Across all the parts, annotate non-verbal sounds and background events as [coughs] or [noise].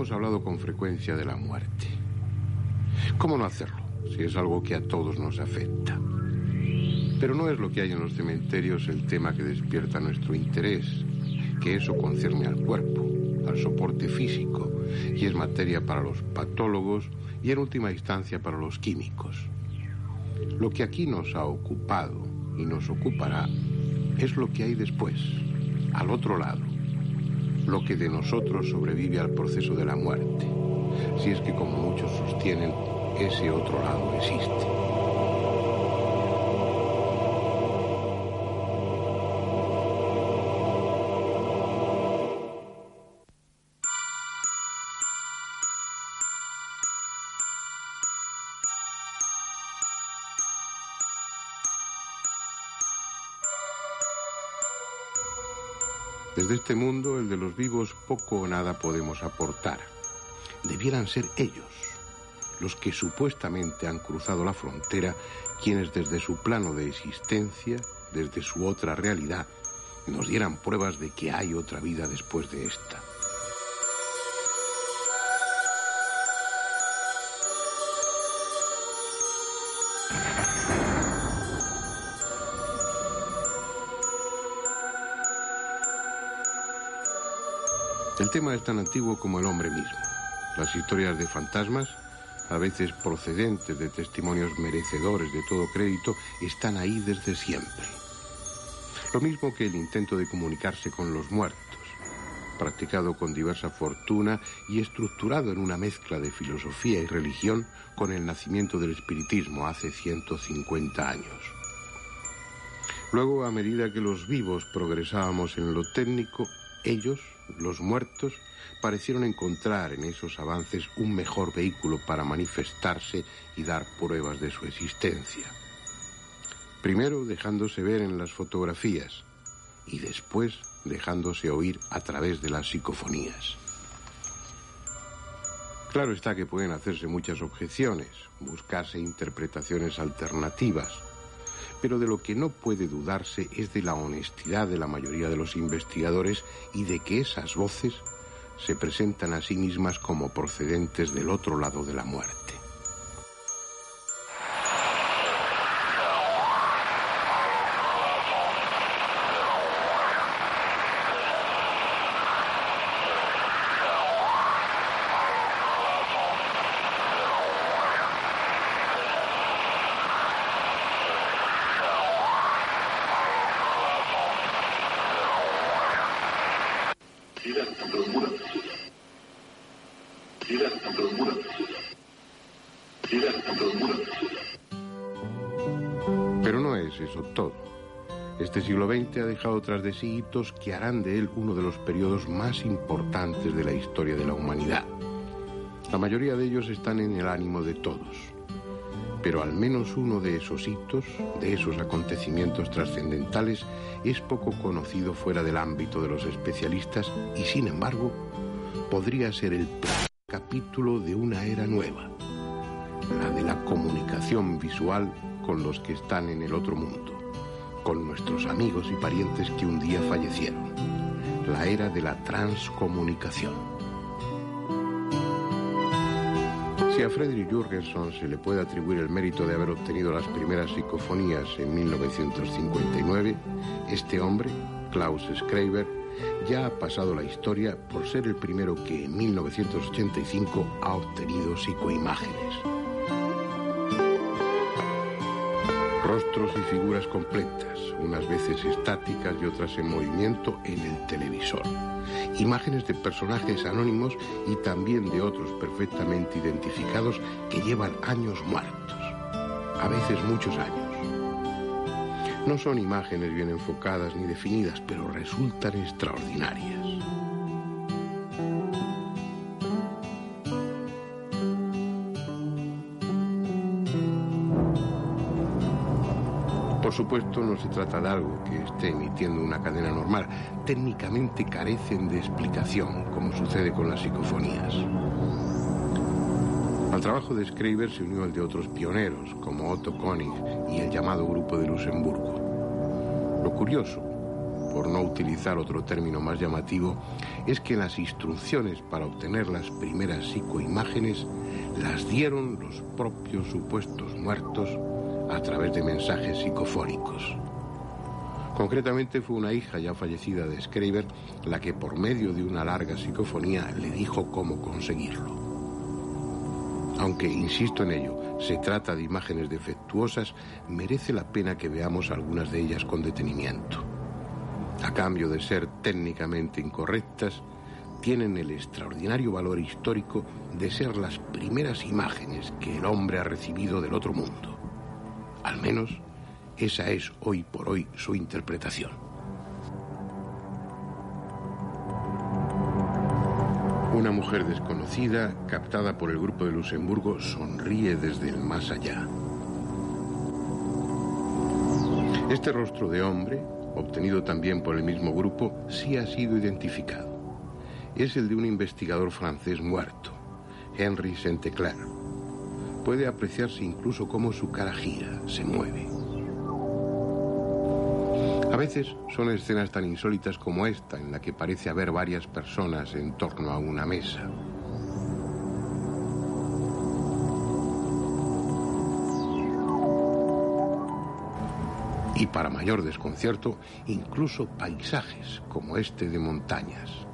Hemos hablado con frecuencia de la muerte. ¿Cómo no hacerlo si es algo que a todos nos afecta? Pero no es lo que hay en los cementerios el tema que despierta nuestro interés, que eso concierne al cuerpo, al soporte físico, y es materia para los patólogos y en última instancia para los químicos. Lo que aquí nos ha ocupado y nos ocupará es lo que hay después, al otro lado, lo que de nosotros sobrevive al proceso de la muerte, si es que como muchos sostienen, ese otro lado existe. Desde este mundo, el de los vivos, poco o nada podemos aportar. Debieran ser ellos, los que supuestamente han cruzado la frontera, quienes desde su plano de existencia, desde su otra realidad, nos dieran pruebas de que hay otra vida después de esta. El tema es tan antiguo como el hombre mismo. Las historias de fantasmas, a veces procedentes de testimonios merecedores de todo crédito, están ahí desde siempre. Lo mismo que el intento de comunicarse con los muertos, practicado con diversa fortuna y estructurado en una mezcla de filosofía y religión con el nacimiento del espiritismo hace 150 años. Luego, a medida que los vivos progresábamos en lo técnico, ellos, los muertos, parecieron encontrar en esos avances un mejor vehículo para manifestarse y dar pruebas de su existencia. Primero dejándose ver en las fotografías y después dejándose oír a través de las psicofonías. Claro está que pueden hacerse muchas objeciones, buscarse interpretaciones alternativas, pero de lo que no puede dudarse es de la honestidad de la mayoría de los investigadores y de que esas voces se presentan a sí mismas como procedentes del otro lado de la muerte. Tras de sí hitos que harán de él uno de los periodos más importantes de la historia de la humanidad. La mayoría de ellos están en el ánimo de todos. Pero al menos uno de esos hitos, de esos acontecimientos trascendentales, es poco conocido fuera del ámbito de los especialistas y, sin embargo, podría ser el capítulo de una era nueva, la de la comunicación visual con los que están en el otro mundo, con nuestros amigos y parientes que un día fallecieron, la era de la transcomunicación. Si a Friedrich Jürgenson se le puede atribuir el mérito de haber obtenido las primeras psicofonías en 1959, este hombre, Klaus Schreiber, ya ha pasado la historia por ser el primero que en 1985 ha obtenido psicoimágenes. Rostros y figuras completas, unas veces estáticas y otras en movimiento en el televisor. Imágenes de personajes anónimos y también de otros perfectamente identificados que llevan años muertos, a veces muchos años. No son imágenes bien enfocadas ni definidas, pero resultan extraordinarias. Supuesto, no se trata de algo que esté emitiendo una cadena normal. Técnicamente carecen de explicación, como sucede con las psicofonías. Al trabajo de Schreiber se unió el de otros pioneros, como Otto Koenig y el llamado Grupo de Luxemburgo. Lo curioso, por no utilizar otro término más llamativo, es que las instrucciones para obtener las primeras psicoimágenes las dieron los propios supuestos muertos a través de mensajes psicofónicos. Concretamente fue una hija ya fallecida de Schreiber la que por medio de una larga psicofonía le dijo cómo conseguirlo. Aunque, insisto en ello, se trata de imágenes defectuosas, merece la pena que veamos algunas de ellas con detenimiento. A cambio de ser técnicamente incorrectas, tienen el extraordinario valor histórico de ser las primeras imágenes que el hombre ha recibido del otro mundo. Al menos esa es hoy por hoy su interpretación. Una mujer desconocida, captada por el grupo de Luxemburgo, sonríe desde el más allá. Este rostro de hombre, obtenido también por el mismo grupo, sí ha sido identificado. Es el de un investigador francés muerto, Henry Saint-Clair. Puede apreciarse incluso cómo su cara gira, se mueve. A veces son escenas tan insólitas como esta, en la que parece haber varias personas en torno a una mesa. Y para mayor desconcierto, incluso paisajes como este de montañas.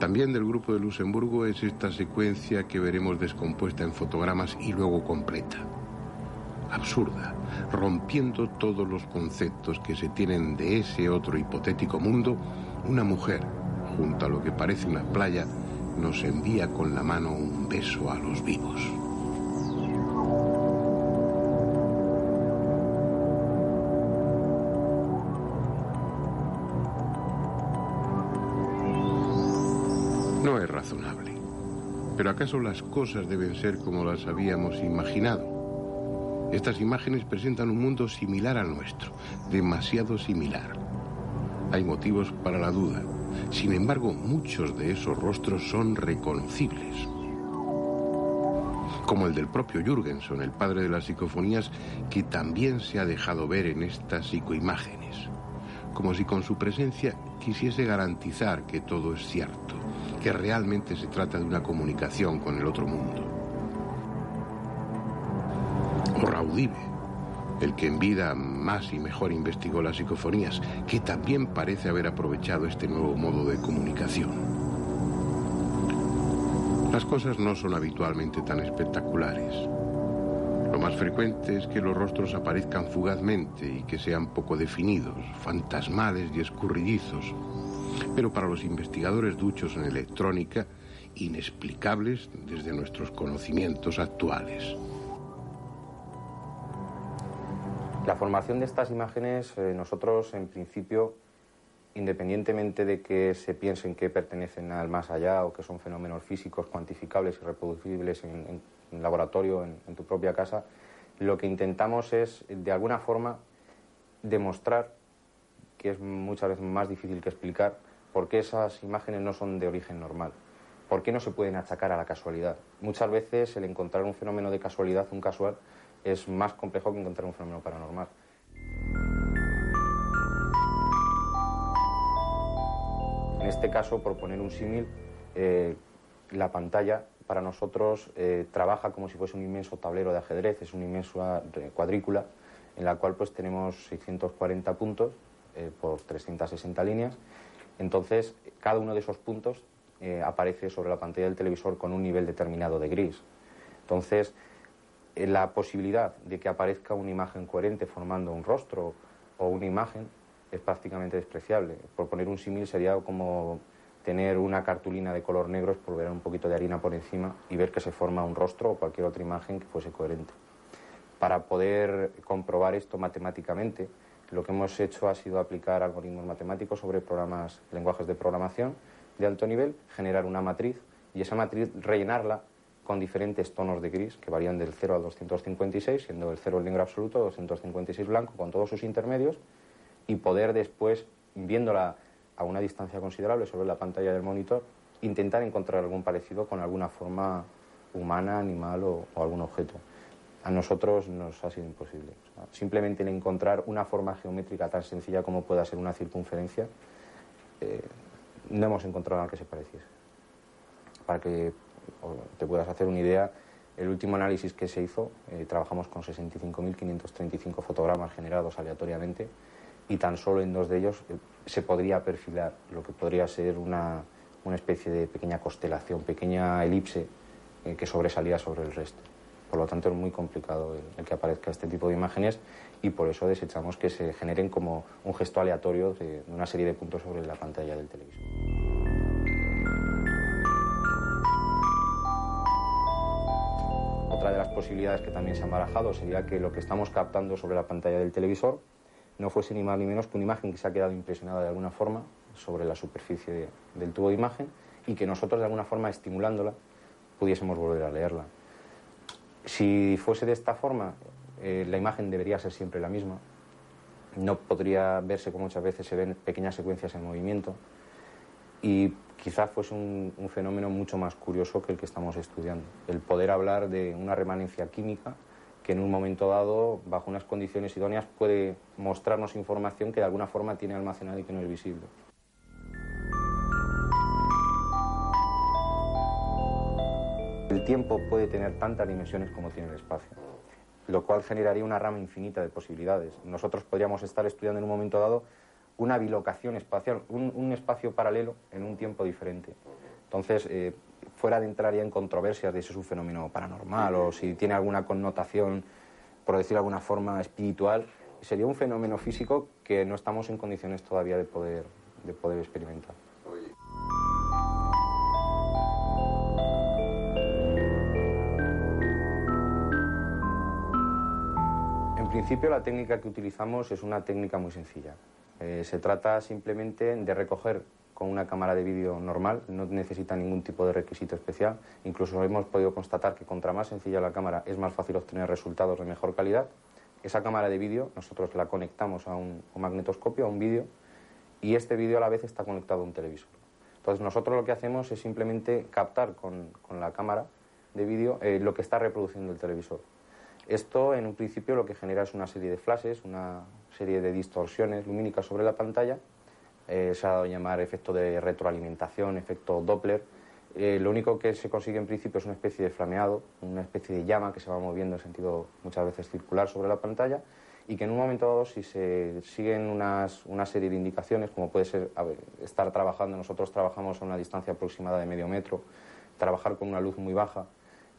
También del grupo de Luxemburgo es esta secuencia que veremos descompuesta en fotogramas y luego completa absurda, rompiendo todos los conceptos que se tienen de ese otro hipotético mundo, una mujer, junto a lo que parece una playa, nos envía con la mano un beso a los vivos. Pero ¿acaso las cosas deben ser como las habíamos imaginado? Estas imágenes presentan un mundo similar al nuestro, demasiado similar. Hay motivos para la duda. Sin embargo, muchos de esos rostros son reconocibles. Como el del propio Jürgenson, el padre de las psicofonías, que también se ha dejado ver en estas psicoimágenes. Como si con su presencia quisiese garantizar que todo es cierto, que realmente se trata de una comunicación con el otro mundo o Raudive, el que en vida más y mejor investigó las psicofonías, que también parece haber aprovechado este nuevo modo de comunicación. Las cosas no son habitualmente tan espectaculares. Lo más frecuente es que los rostros aparezcan fugazmente y que sean poco definidos, fantasmales y escurridizos, pero para los investigadores duchos en electrónica, inexplicables desde nuestros conocimientos actuales. La formación de estas imágenes, eh, nosotros en principio, independientemente de que se piensen que pertenecen al más allá o que son fenómenos físicos cuantificables y reproducibles en, en laboratorio, en, tu propia casa, lo que intentamos es, de alguna forma, demostrar, que es muchas veces más difícil que explicar, por qué esas imágenes no son de origen normal. ¿Por qué no se pueden achacar a la casualidad? Muchas veces el encontrar un fenómeno de casualidad, un casual, es más complejo que encontrar un fenómeno paranormal. En este caso, por poner un símil, eh, la pantalla para nosotros eh, trabaja como si fuese un inmenso tablero de ajedrez, es una inmensa cuadrícula en la cual pues tenemos 640 puntos eh, por 360 líneas. Entonces, cada uno de esos puntos aparece sobre la pantalla del televisor con un nivel determinado de gris. Entonces, eh, la posibilidad de que aparezca una imagen coherente formando un rostro o una imagen es prácticamente despreciable. Por poner un símil sería como tener una cartulina de color negro, ver un poquito de harina por encima y ver que se forma un rostro o cualquier otra imagen que fuese coherente. Para poder comprobar esto matemáticamente, lo que hemos hecho ha sido aplicar algoritmos matemáticos sobre programas, lenguajes de programación de alto nivel, generar una matriz y esa matriz rellenarla con diferentes tonos de gris que varían del 0 al 256, siendo el 0 el negro absoluto, 256 blanco, con todos sus intermedios, y poder después, viéndola a una distancia considerable sobre la pantalla del monitor, intentar encontrar algún parecido con alguna forma humana, animal o, algún objeto. A nosotros nos ha sido imposible. simplemente el encontrar una forma geométrica tan sencilla como pueda ser una circunferencia, eh, no hemos encontrado nada que se pareciese. Para que te puedas hacer una idea, el último análisis que se hizo, eh, trabajamos con 65.535 fotogramas generados aleatoriamente y tan solo en dos de ellos eh, se podría perfilar lo que podría ser una, una especie de pequeña constelación, pequeña elipse que sobresalía sobre el resto. Por lo tanto, es muy complicado el, que aparezca este tipo de imágenes y por eso desechamos que se generen como un gesto aleatorio de una serie de puntos sobre la pantalla del televisor. Otra de las posibilidades que también se han barajado sería que lo que estamos captando sobre la pantalla del televisor no fuese ni más ni menos que una imagen que se ha quedado impresionada de alguna forma sobre la superficie del tubo de imagen y que nosotros de alguna forma estimulándola pudiésemos volver a leerla. Si fuese de esta forma, eh, la imagen debería ser siempre la misma. No podría verse como muchas veces se ven pequeñas secuencias en movimiento y quizás fuese un, un fenómeno mucho más curioso que el que estamos estudiando. El poder hablar de una remanencia química que en un momento dado, bajo unas condiciones idóneas, puede mostrarnos información que de alguna forma tiene almacenada y que no es visible. El tiempo puede tener tantas dimensiones como tiene el espacio, lo cual generaría una rama infinita de posibilidades. Nosotros podríamos estar estudiando en un momento dado una bilocación espacial, un, espacio paralelo en un tiempo diferente. Entonces, eh, fuera de entrar ya en controversias de si es un fenómeno paranormal o si tiene alguna connotación, por decirlo de alguna forma, espiritual, sería un fenómeno físico que no estamos en condiciones todavía de poder, de poder experimentar. Principio la técnica que utilizamos es una técnica muy sencilla. Eh, se trata simplemente de recoger con una cámara de vídeo normal, no necesita ningún tipo de requisito especial. Incluso hemos podido constatar que contra más sencilla la cámara es más fácil obtener resultados de mejor calidad. Esa cámara de vídeo nosotros la conectamos a un, magnetoscopio, a un vídeo, y este vídeo a la vez está conectado a un televisor. Entonces nosotros lo que hacemos es simplemente captar con, la cámara de vídeo eh, lo que está reproduciendo el televisor. Esto, en un principio, lo que genera es una serie de flashes, una serie de distorsiones lumínicas sobre la pantalla. Eh, se ha dado a llamar efecto de retroalimentación, efecto Doppler. Eh, lo único que se consigue en principio es una especie de flameado, una especie de llama que se va moviendo en sentido muchas veces circular sobre la pantalla y que en un momento dado, si se siguen unas, una serie de indicaciones, como puede ser estar trabajando, nosotros trabajamos a una distancia aproximada de medio metro, trabajar con una luz muy baja,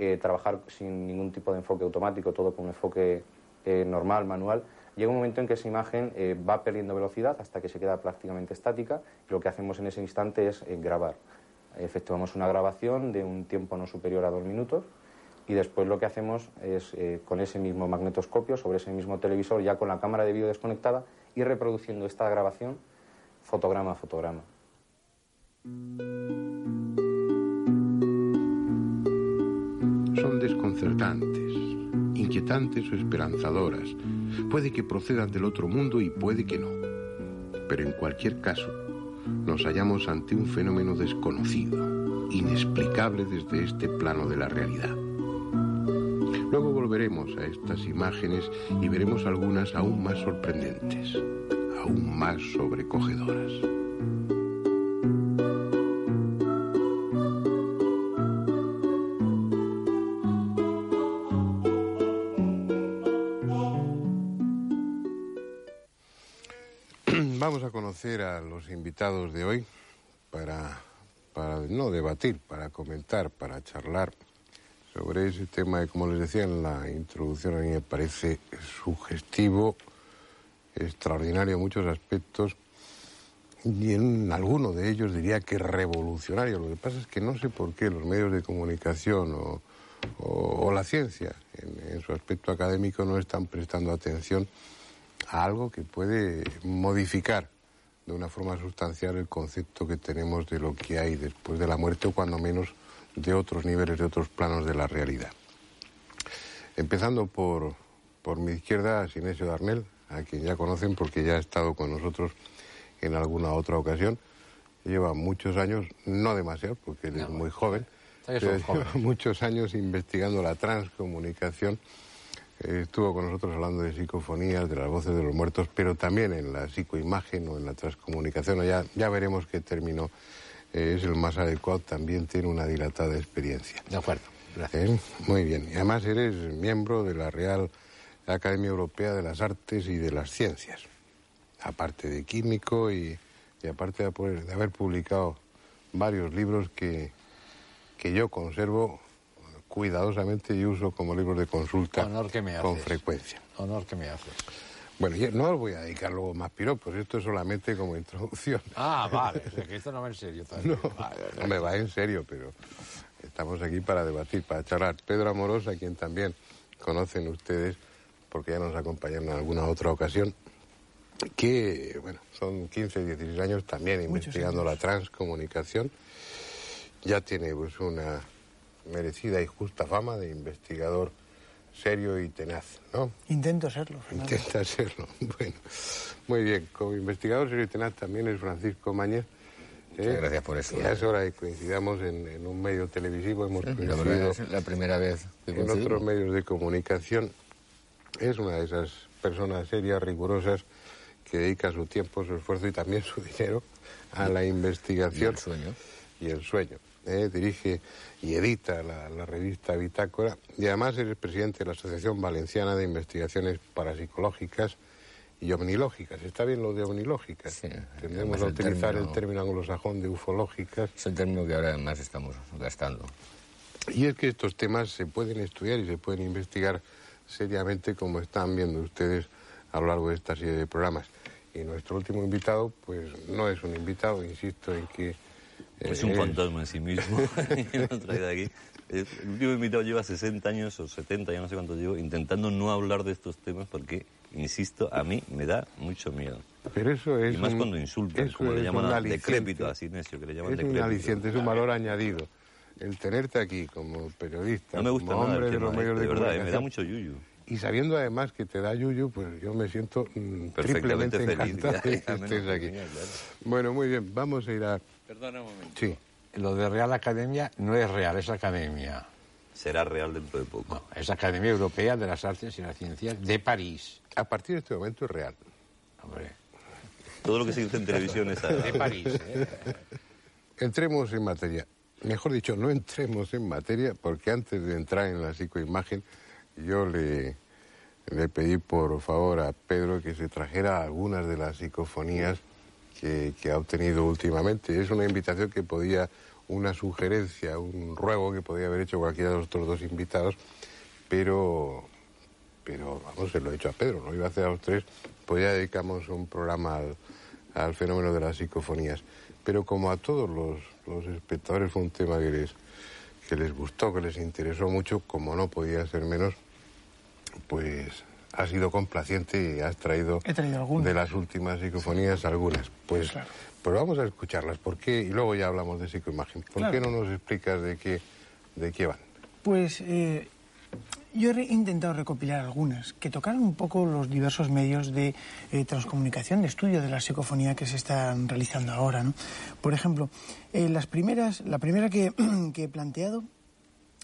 eh, trabajar sin ningún tipo de enfoque automático, todo con un enfoque eh, normal, manual, llega un momento en que esa imagen eh, va perdiendo velocidad hasta que se queda prácticamente estática y lo que hacemos en ese instante es grabar. Efectuamos una grabación de un tiempo no superior a dos minutos y después lo que hacemos es con ese mismo magnetoscopio, sobre ese mismo televisor, ya con la cámara de vídeo desconectada, ir reproduciendo esta grabación fotograma a fotograma. Son desconcertantes, inquietantes o esperanzadoras. Puede que procedan del otro mundo y puede que no. Pero en cualquier caso, nos hallamos ante un fenómeno desconocido, inexplicable desde este plano de la realidad. Luego volveremos a estas imágenes y veremos algunas aún más sorprendentes, aún más sobrecogedoras. Vamos a conocer a los invitados de hoy para, para no debatir, para comentar, para charlar sobre ese tema que, como les decía en la introducción, a mí me parece sugestivo, extraordinario en muchos aspectos y en alguno de ellos diría que revolucionario. Lo que pasa es que no sé por qué los medios de comunicación o, o la ciencia en, su aspecto académico no están prestando atención a algo que puede modificar de una forma sustancial el concepto que tenemos de lo que hay después de la muerte o cuando menos de otros niveles, de otros planos de la realidad. Empezando por, por mi izquierda, Sinesio Darnell, a quien ya conocen porque ya ha estado con nosotros en alguna otra ocasión. Lleva muchos años, no demasiado, porque él es muy joven, pero [laughs] lleva muchos años investigando la transcomunicación. Estuvo con nosotros hablando de psicofonías, de las voces de los muertos, pero también en la psicoimagen o en la transcomunicación. Ya, ya veremos qué término eh, es el más adecuado. También tiene una dilatada experiencia. De acuerdo. Gracias. ¿Eh? Muy bien. Y además eres miembro de la Real Academia Europea de las Artes y de las Ciencias aparte de químico y, aparte de, haber publicado varios libros que, que yo conservo cuidadosamente y uso como libros de consulta con frecuencia. Honor que me hace. Bueno, yo no os voy a dedicar luego más piropos, esto es solamente como introducción. Ah, vale, [laughs] que esto no va en serio No, no me va en serio, pero estamos aquí para debatir, para charlar. Pedro Amorós, a quien también conocen ustedes, porque ya nos acompañaron en alguna otra ocasión, que, bueno, son 15, 16 años también investigando la transcomunicación. Ya tiene pues una merecida y justa fama de investigador serio y tenaz, ¿no? Intento serlo. Intenta [laughs] serlo. Bueno, muy bien. Como investigador serio y tenaz también es Francisco Mañez. ¿eh? gracias por eso. Ya es hora de que coincidamos en, un medio televisivo. Hemos coincidido la primera vez en otros medios de comunicación. Es una de esas personas serias, rigurosas, que dedica su tiempo, su esfuerzo y también su dinero a la investigación. Y el sueño. Y el sueño. ¿Eh? dirige y edita la, revista Bitácora y además es presidente de la Asociación Valenciana de Investigaciones Parapsicológicas y Omnilógicas. ¿Está bien lo de omnilógicas? Sí. Tendremos a utilizar el término anglosajón de ufológicas. Es el término que ahora además estamos gastando. Y es que estos temas se pueden estudiar y se pueden investigar seriamente como están viendo ustedes a lo largo de esta serie de programas. Y nuestro último invitado, pues no es un invitado, insisto en que... es un fantasma en sí mismo, [laughs] [laughs] aquí. El último invitado lleva 60 años o 70, ya no sé cuánto llevo, intentando no hablar de estos temas porque, insisto, a mí me da mucho miedo. Pero eso es. Y más cuando insultan, como le llaman a decrépito a Sinesio, que le llaman es decrépito. un aliciente, es un valor añadido. El tenerte aquí como periodista, no me gusta como hombre de los medios de, de verdad, me da mucho yuyu y sabiendo además que te da yuyu, pues yo me siento mm, triplemente encantado de [laughs] que estés aquí. Bueno, muy bien, vamos a ir a... Perdona un momento. Sí. Lo de Real Academia no es real, es Academia. Será real dentro de poco. No, es Academia Europea de las Artes y las Ciencias de París. A partir de este momento es real. Hombre. Todo lo que se dice en televisión es de París. ¿eh? Entremos en materia. Mejor dicho, no entremos en materia porque antes de entrar en la psicoimagen yo le, le pedí por favor a Pedro que se trajera algunas de las psicofonías que, ha obtenido últimamente. Es una invitación que podía, una sugerencia, un ruego que podía haber hecho cualquiera de los otros dos invitados, pero, pero vamos, se lo he hecho a Pedro, no iba a hacer a los tres, pues ya dedicamos un programa al, fenómeno de las psicofonías. Pero como a todos los, los espectadores fue un tema que les, que les gustó, que les interesó mucho, como no podía ser menos, pues has sido complaciente y has traído, de las últimas psicofonías algunas. Pues, pues vamos a escucharlas. ¿Por qué? Y luego ya hablamos de psicoimagen. ¿Por qué no nos explicas de qué, de qué van? Pues eh, yo he intentado recopilar algunas que tocaran un poco los diversos medios de eh, transcomunicación, de estudio de la psicofonía que se están realizando ahora. ¿no? Por ejemplo, eh, las primeras, la primera que, [clears throat] que he planteado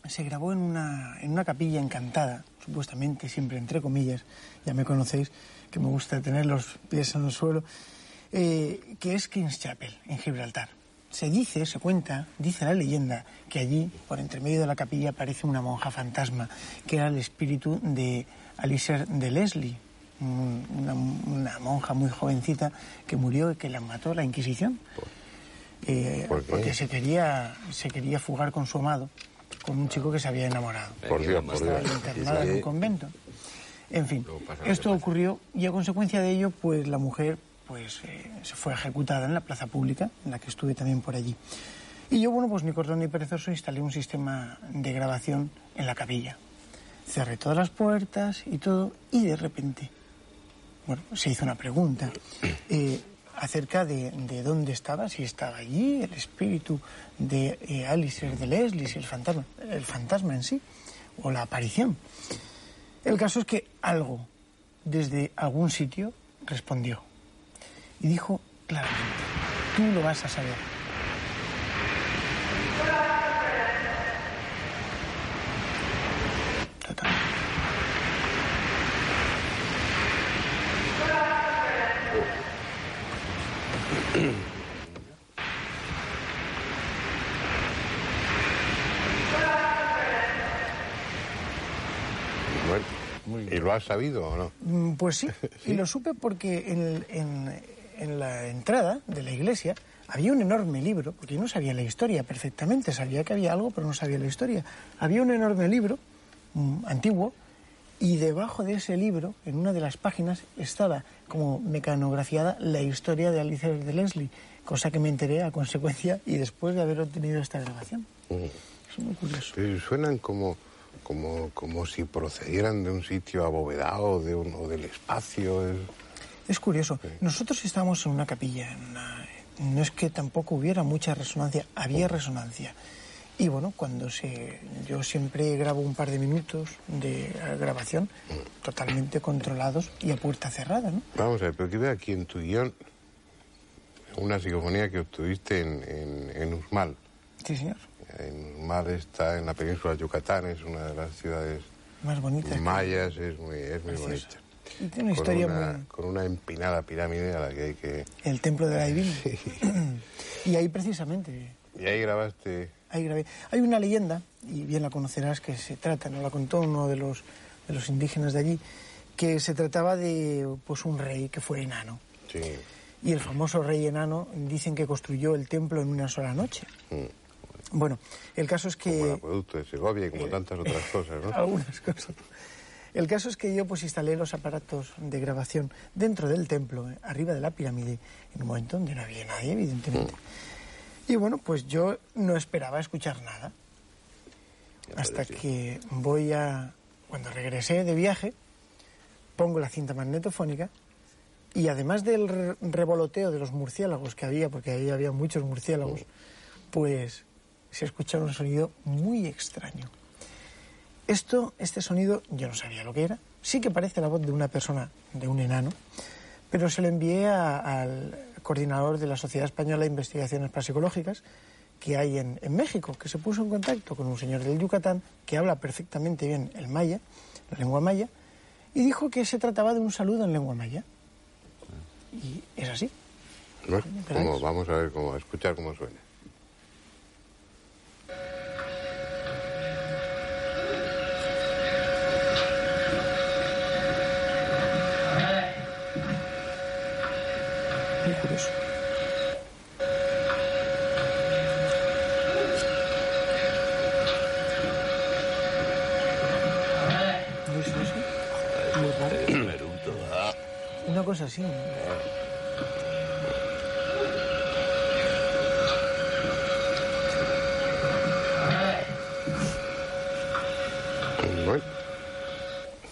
se grabó en una, en una capilla encantada, supuestamente, siempre entre comillas, ya me conocéis, que me gusta tener los pies en el suelo, eh, que es King's Chapel, en Gibraltar. Se dice, se cuenta, dice la leyenda, que allí, por entre medio de la capilla, aparece una monja fantasma, que era el espíritu de Alicer de Leslie, una, una monja muy jovencita que murió y que la mató la Inquisición. Eh, porque se quería, se quería fugar con su amado con un chico que se había enamorado. Por Dios, por Estaba internada en un convento. En fin, esto ocurrió y a consecuencia de ello, pues la mujer pues eh, se fue ejecutada en la plaza pública, en la que estuve también por allí. Y yo, bueno, pues ni cortón ni perezoso instalé un sistema de grabación en la capilla. cerré todas las puertas y todo, y de repente, bueno, se hizo una pregunta eh, acerca de, de dónde estaba, si estaba allí el espíritu de eh, Alistair de Leslie, el fantasma, el fantasma en sí, o la aparición. El caso es que algo desde algún sitio respondió y dijo claramente, tú lo vas a saber. Bueno, ¿y lo has sabido o no? Mm, Pues sí, [laughs] y lo supe porque en, en- en la entrada de la iglesia había un enorme libro, porque yo no sabía la historia perfectamente, sabía que había algo, pero no sabía la historia. Había un enorme libro, mm, antiguo, y debajo de ese libro, en una de las páginas, estaba como mecanografiada la historia de Alicia de Leslie, cosa que me enteré a consecuencia y después de haber obtenido esta grabación. Es muy curioso. Suenan como, como, como si procedieran de un sitio abovedado de un- o del espacio. es- Es curioso. Nosotros estábamos en una capilla. en una- No es que tampoco hubiera mucha resonancia, había resonancia. Y bueno, cuando se. Yo siempre grabo un par de minutos de grabación totalmente controlados y a puerta cerrada, ¿no? Vamos a ver, pero que veo aquí en tu guion una psicofonía que obtuviste en, en, en Usmal. Sí, señor. En Usmal está en la península de Yucatán, es una de las ciudades Más bonita. que- mayas, es muy, es muy bonita. Y tiene una Con historia una, muy. con una empinada pirámide a la que hay que... El templo de la [laughs] divina. [clears throat] y ahí precisamente. Y ahí grabaste... Ahí grabé. Hay una leyenda, y bien la conocerás, que se trata, nos la contó uno de los, de los indígenas de allí, que se trataba de pues un rey que fue enano. Sí. Y el famoso rey enano dicen que construyó el templo en una sola noche. Bueno, el caso es Como el que... acueducto de Segovia y como tantas otras cosas, ¿no? [laughs] Algunas cosas. El caso es que yo pues instalé los aparatos de grabación dentro del templo, eh, arriba de la pirámide, en un momento donde no había nadie, evidentemente. Y bueno, pues yo no esperaba escuchar nada. Hasta que voy a... Cuando regresé de viaje, pongo la cinta magnetofónica y además del re- revoloteo de los murciélagos que había, porque ahí había muchos murciélagos, pues se escucha un sonido muy extraño. Esto, este sonido, yo no sabía lo que era. Sí que parece la voz de una persona, de un enano, pero se lo envié a- al coordinador de la Sociedad Española de Investigaciones Parapsicológicas que hay en, en México, que se puso en contacto con un señor del Yucatán que habla perfectamente bien el maya, la lengua maya, y dijo que se trataba de un saludo en lengua maya. Y es así. Como, vamos a ver cómo, a escuchar cómo suena. Muy curioso. No sé, no sé. Muy raro. Naruto. Ah. Una cosa así. Bueno,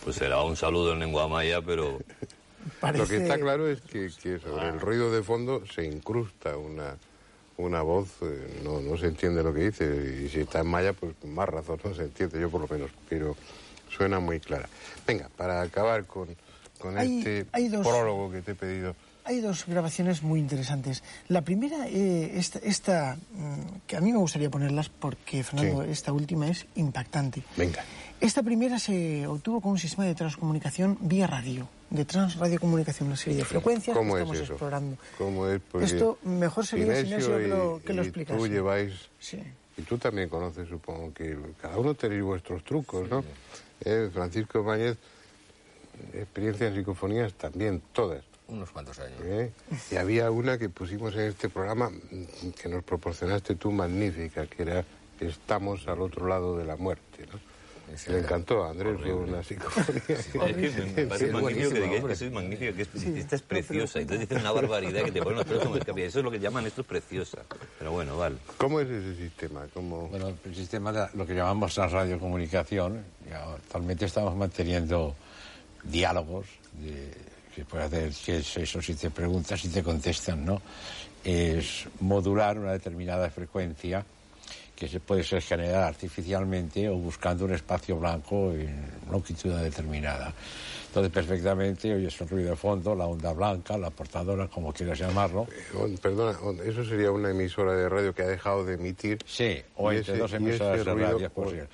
Pues será un saludo en lengua maya, pero [laughs] Parece... lo que está claro es que, que sobre el ruido de fondo se incrusta una, una voz, eh, no, no se entiende lo que dice, y si está en maya, pues con más razón no se entiende, yo por lo menos, pero suena muy clara. Venga, para acabar con, con Hay- este hay dos- prólogo que te he pedido. Hay dos grabaciones muy interesantes. La primera, eh, esta, esta, mm, que a mí me gustaría ponerlas porque, Fernando, Sí. esta última es impactante. Venga. Esta primera se obtuvo con un sistema de transcomunicación vía radio, de transradiocomunicación, una serie de frecuencias que ¿Cómo es estamos eso? explorando. ¿Cómo es? Porque Esto mejor sería Inesio Sinesio que lo, y- que lo y explicase. Tú lleváis Sí. Y tú también conoces, supongo que cada uno tenéis vuestros trucos, ¿no? Eh, Francisco Mañez, experiencia en psicofonías también, todas. Unos cuantos años. ¿eh? Y había una que pusimos en este programa mm, que nos proporcionaste tú magnífica, que era Estamos al otro lado de la muerte, ¿no? ese Le encantó a Andrés una psicofonía. Es que me, me Sí, parece magnífico que digáis que sois magnífica, que es, esta es preciosa. Entonces dice una barbaridad que te pone los pelos como escapilla. Eso es lo que llaman esto es preciosa. Pero bueno, vale. ¿Cómo es ese sistema? ¿Cómo... Bueno, el sistema de lo que llamamos la radiocomunicación, ya actualmente estamos manteniendo diálogos de, que puede hacer que seis o siete preguntas y te contestan, ¿no? Es modular una determinada frecuencia que se puede ser generada artificialmente o buscando un espacio blanco en longitud determinada. Entonces, perfectamente oyes un ruido de fondo, la onda blanca, la portadora, como quieras llamarlo. On- Perdona, on- eso sería una emisora de radio que ha dejado de emitir. Sí, o entre ese- dos emisoras de radio es pues, posible.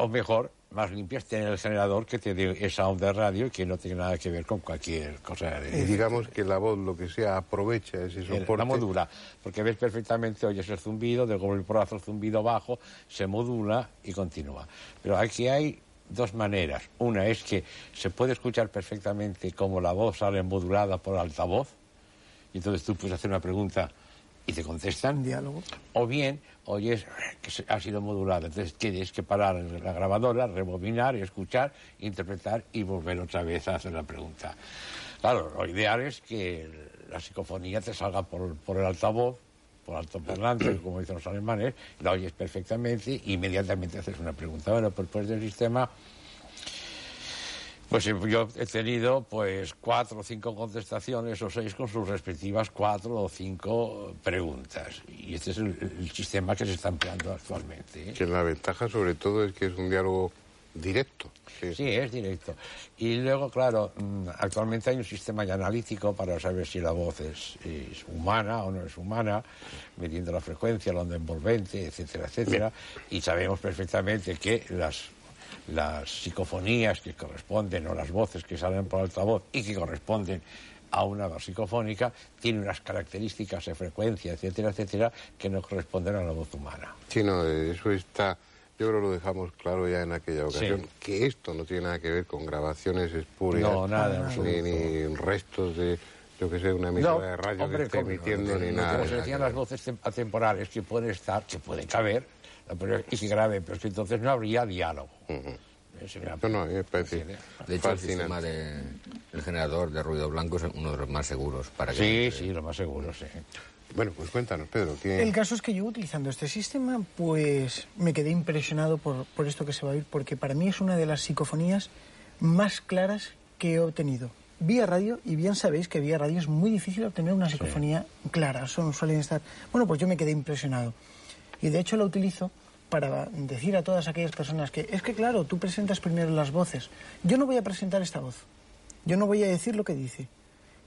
O mejor, más limpias, tener el generador que te dé esa onda de radio y que no tiene nada que ver con cualquier cosa. Y De, digamos que la voz, lo que sea, aprovecha ese soporte. la modula, porque ves perfectamente, oyes el zumbido, de golpe por el zumbido bajo, se modula y continúa. Pero aquí hay dos maneras. Una es que se puede escuchar perfectamente cómo la voz sale modulada por altavoz, y entonces tú puedes hacer una pregunta y te contestan. Diálogo. O bien oyes que ha sido modulado. Entonces tienes que parar la grabadora, rebobinar, escuchar, interpretar y volver otra vez a hacer la pregunta. Claro, lo ideal es que la psicofonía te salga por, por el altavoz, por altoparlante, [clears throat] como dicen los alemanes, la oyes perfectamente e inmediatamente haces una pregunta. Bueno, pues después del sistema pues yo he tenido pues cuatro o cinco contestaciones o seis con sus respectivas cuatro o cinco preguntas. Y este es el, el sistema que se está empleando actualmente. ¿eh? Que la ventaja, sobre todo, es que es un diálogo directo. Sí, es directo. Y luego, claro, mm, actualmente hay un sistema ya analítico para saber si la voz es, es humana o no es humana, midiendo la frecuencia, la onda envolvente, etcétera, etcétera. Y sabemos perfectamente que las, las psicofonías que corresponden o las voces que salen por altavoz y que corresponden a una voz psicofónica tienen unas características de frecuencia, etcétera, etcétera, que no corresponden a la voz humana. Sí, no, eso está. Yo creo que lo dejamos claro ya en aquella ocasión, Sí. que esto no tiene nada que ver con grabaciones espurias, No, nada, ni, ni restos de, yo que sé, una emisora de radio hombre, que esté como- emitiendo, ni como nada. se decían las voces tem- atemporales que pueden estar, que pueden caber, pero- graben, pero es que entonces no habría diálogo. No, no, mí me parece Sí, De hecho, el sistema de, el generador de ruido blanco es uno de los más seguros para que Sí, sí, lo más seguro, sí. Bueno, pues cuéntanos, Pedro. ¿qué- El caso es que yo utilizando este sistema, pues me quedé impresionado por, por esto que se va a oír, porque para mí es una de las psicofonías más claras que he obtenido. Vía radio, y bien sabéis que vía radio es muy difícil obtener una psicofonía clara, son, suelen estar... Bueno, pues yo me quedé impresionado. Y de hecho la utilizo para decir a todas aquellas personas que es que claro, tú presentas primero las voces. Yo no voy a presentar esta voz. Yo no voy a decir lo que dice.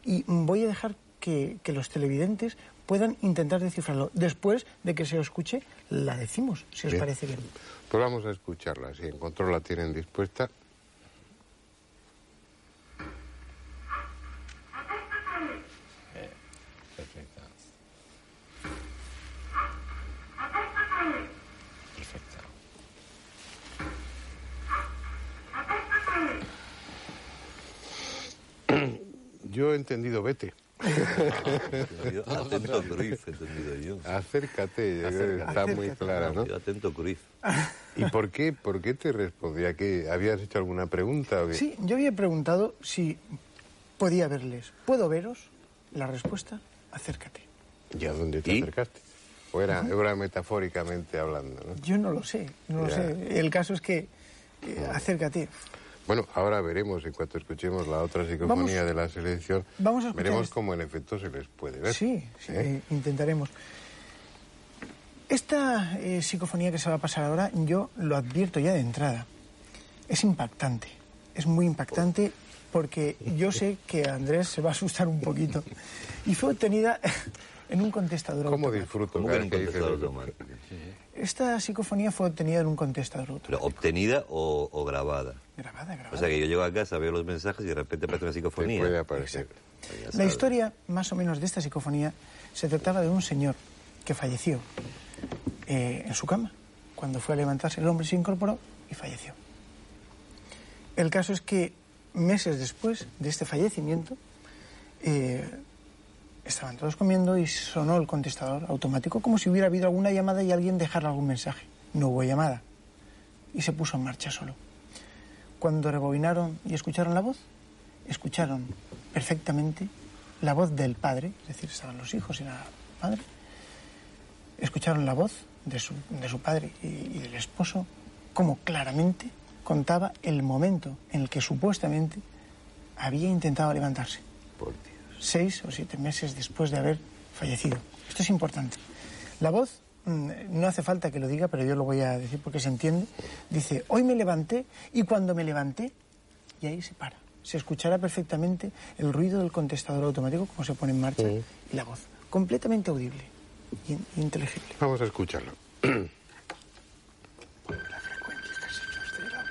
Y voy a dejar que, que los televidentes puedan intentar descifrarlo. Después de que se escuche, la decimos, si os parece bien. Pues vamos a escucharla, si en control la tienen dispuesta. Perfecta. Perfecta. Yo he entendido, vete. [laughs] Atento Cruyff, he entendido yo. Acércate, yo creo que está muy clara, ¿no? Yo atento Cruyff. ¿Y por qué, por qué te respondía? que ¿Habías hecho alguna pregunta? O qué? Sí, yo había preguntado si podía verles. ¿Puedo veros? La respuesta, acércate. ¿Y a dónde te ¿Y? acercaste? O era, era metafóricamente hablando, ¿no? Yo no lo sé, no lo sé. El caso es que eh, acércate. Bueno, ahora veremos, en cuanto escuchemos la otra psicofonía Vamos- de la selección, vamos a veremos cómo en efecto se les puede ver. Sí, sí, ¿Eh? intentaremos. Esta eh, psicofonía que se va a pasar ahora, yo lo advierto ya de entrada. Es impactante, es muy impactante porque yo sé que Andrés se va a asustar un poquito. Y fue obtenida [laughs] en un contestador ¿Cómo automático. disfruto ¿Cómo que en un contestador automático? Esta psicofonía fue obtenida en un contestador automático. Pero obtenida o, o grabada. Grabada, grabada. O sea que yo llego a casa, veo los mensajes y de repente aparece una psicofonía. puede aparecer. Pues La historia, más o menos, de esta psicofonía se trataba de un señor que falleció eh, en su cama. Cuando fue a levantarse, el hombre se incorporó y falleció. El caso es que meses después de este fallecimiento, eh, estaban todos comiendo y sonó el contestador automático como si hubiera habido alguna llamada y alguien dejara algún mensaje. No hubo llamada. y se puso en marcha solo. Cuando rebobinaron y escucharon la voz, escucharon perfectamente la voz del padre, es decir, estaban los hijos y la madre, escucharon la voz de su, de su padre y, del esposo, como claramente contaba el momento en el que supuestamente había intentado levantarse. Por. Seis o siete meses después de haber fallecido. Esto es importante. La voz, mm, no hace falta que lo diga, pero yo lo voy a decir porque se entiende. Dice, hoy me levanté y cuando me levanté, y ahí se para. Se escuchará perfectamente el ruido del contestador automático, como se pone en marcha, y la voz. Completamente audible y inteligible. Vamos a escucharlo. [clears throat] La frecuencia que has hecho es de la-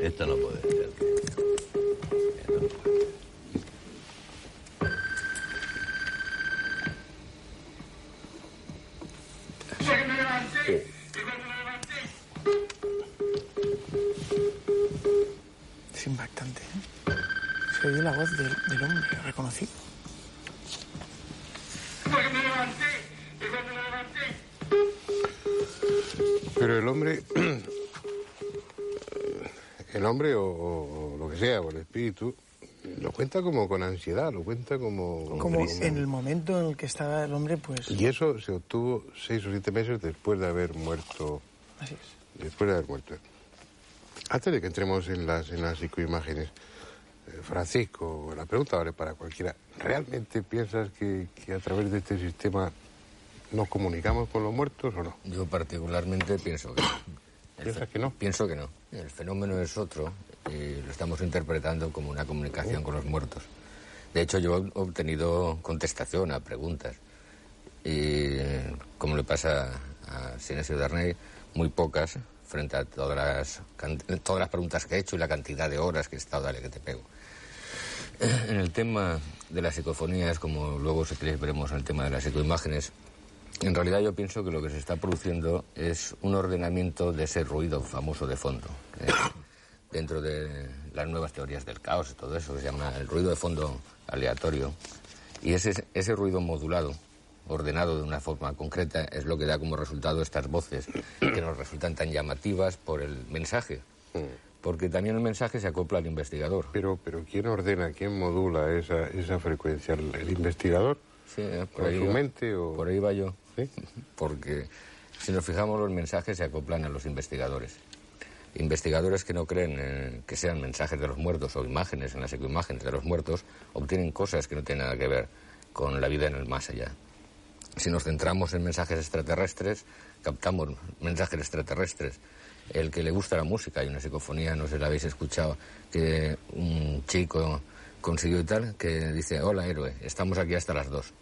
Esto no puede ser. Esto no puede ser. Es impactante. ¿eh? Se oye la voz del, del hombre reconocido. Pero el hombre, el hombre o, o- o lo que sea, o el espíritu, lo cuenta como con ansiedad, lo cuenta como... Como en el momento en el que estaba el hombre, pues... Y eso se obtuvo seis o siete meses después de haber muerto, Así es. después de haber muerto. Antes de que entremos en las, en las psicoimágenes, eh, Francisco, la pregunta vale para cualquiera. ¿Realmente piensas que, que a través de este sistema nos comunicamos con los muertos o no? Yo particularmente pienso que ¿Piensas que no? Pienso que no. El fenómeno es otro y lo estamos interpretando como una comunicación con los muertos. De hecho, yo he obtenido contestación a preguntas. Y como le pasa a Sinesio Darnay, muy pocas frente a todas las, todas las preguntas que he hecho y la cantidad de horas que he estado, dale que te pego. En el tema de las psicofonías, como luego si queréis veremos en el tema de las psicoimágenes, en realidad yo pienso que lo que se está produciendo es un ordenamiento de ese ruido famoso de fondo. eh, [coughs] dentro de las nuevas teorías del caos y todo eso, que se llama el ruido de fondo aleatorio. Y ese, ese ruido modulado, ordenado de una forma concreta, es lo que da como resultado estas voces que nos resultan tan llamativas por el mensaje. Porque también el mensaje se acopla al investigador. Pero, pero ¿quién ordena, quién modula esa, esa frecuencia? ¿El, el investigador? Sí, eh, por, ¿Con ahí su mente o...? por ahí va yo. ¿Sí? Porque si nos fijamos, los mensajes se acoplan a los investigadores. Investigadores que no creen eh, que sean mensajes de los muertos o imágenes en las ecoimágenes de los muertos obtienen cosas que no tienen nada que ver con la vida en el más allá. Si nos centramos en mensajes extraterrestres, captamos mensajes extraterrestres. El que le gusta la música, hay una psicofonía, no sé si la habéis escuchado, que un chico consiguió y tal, que dice, hola héroe, estamos aquí hasta las dos.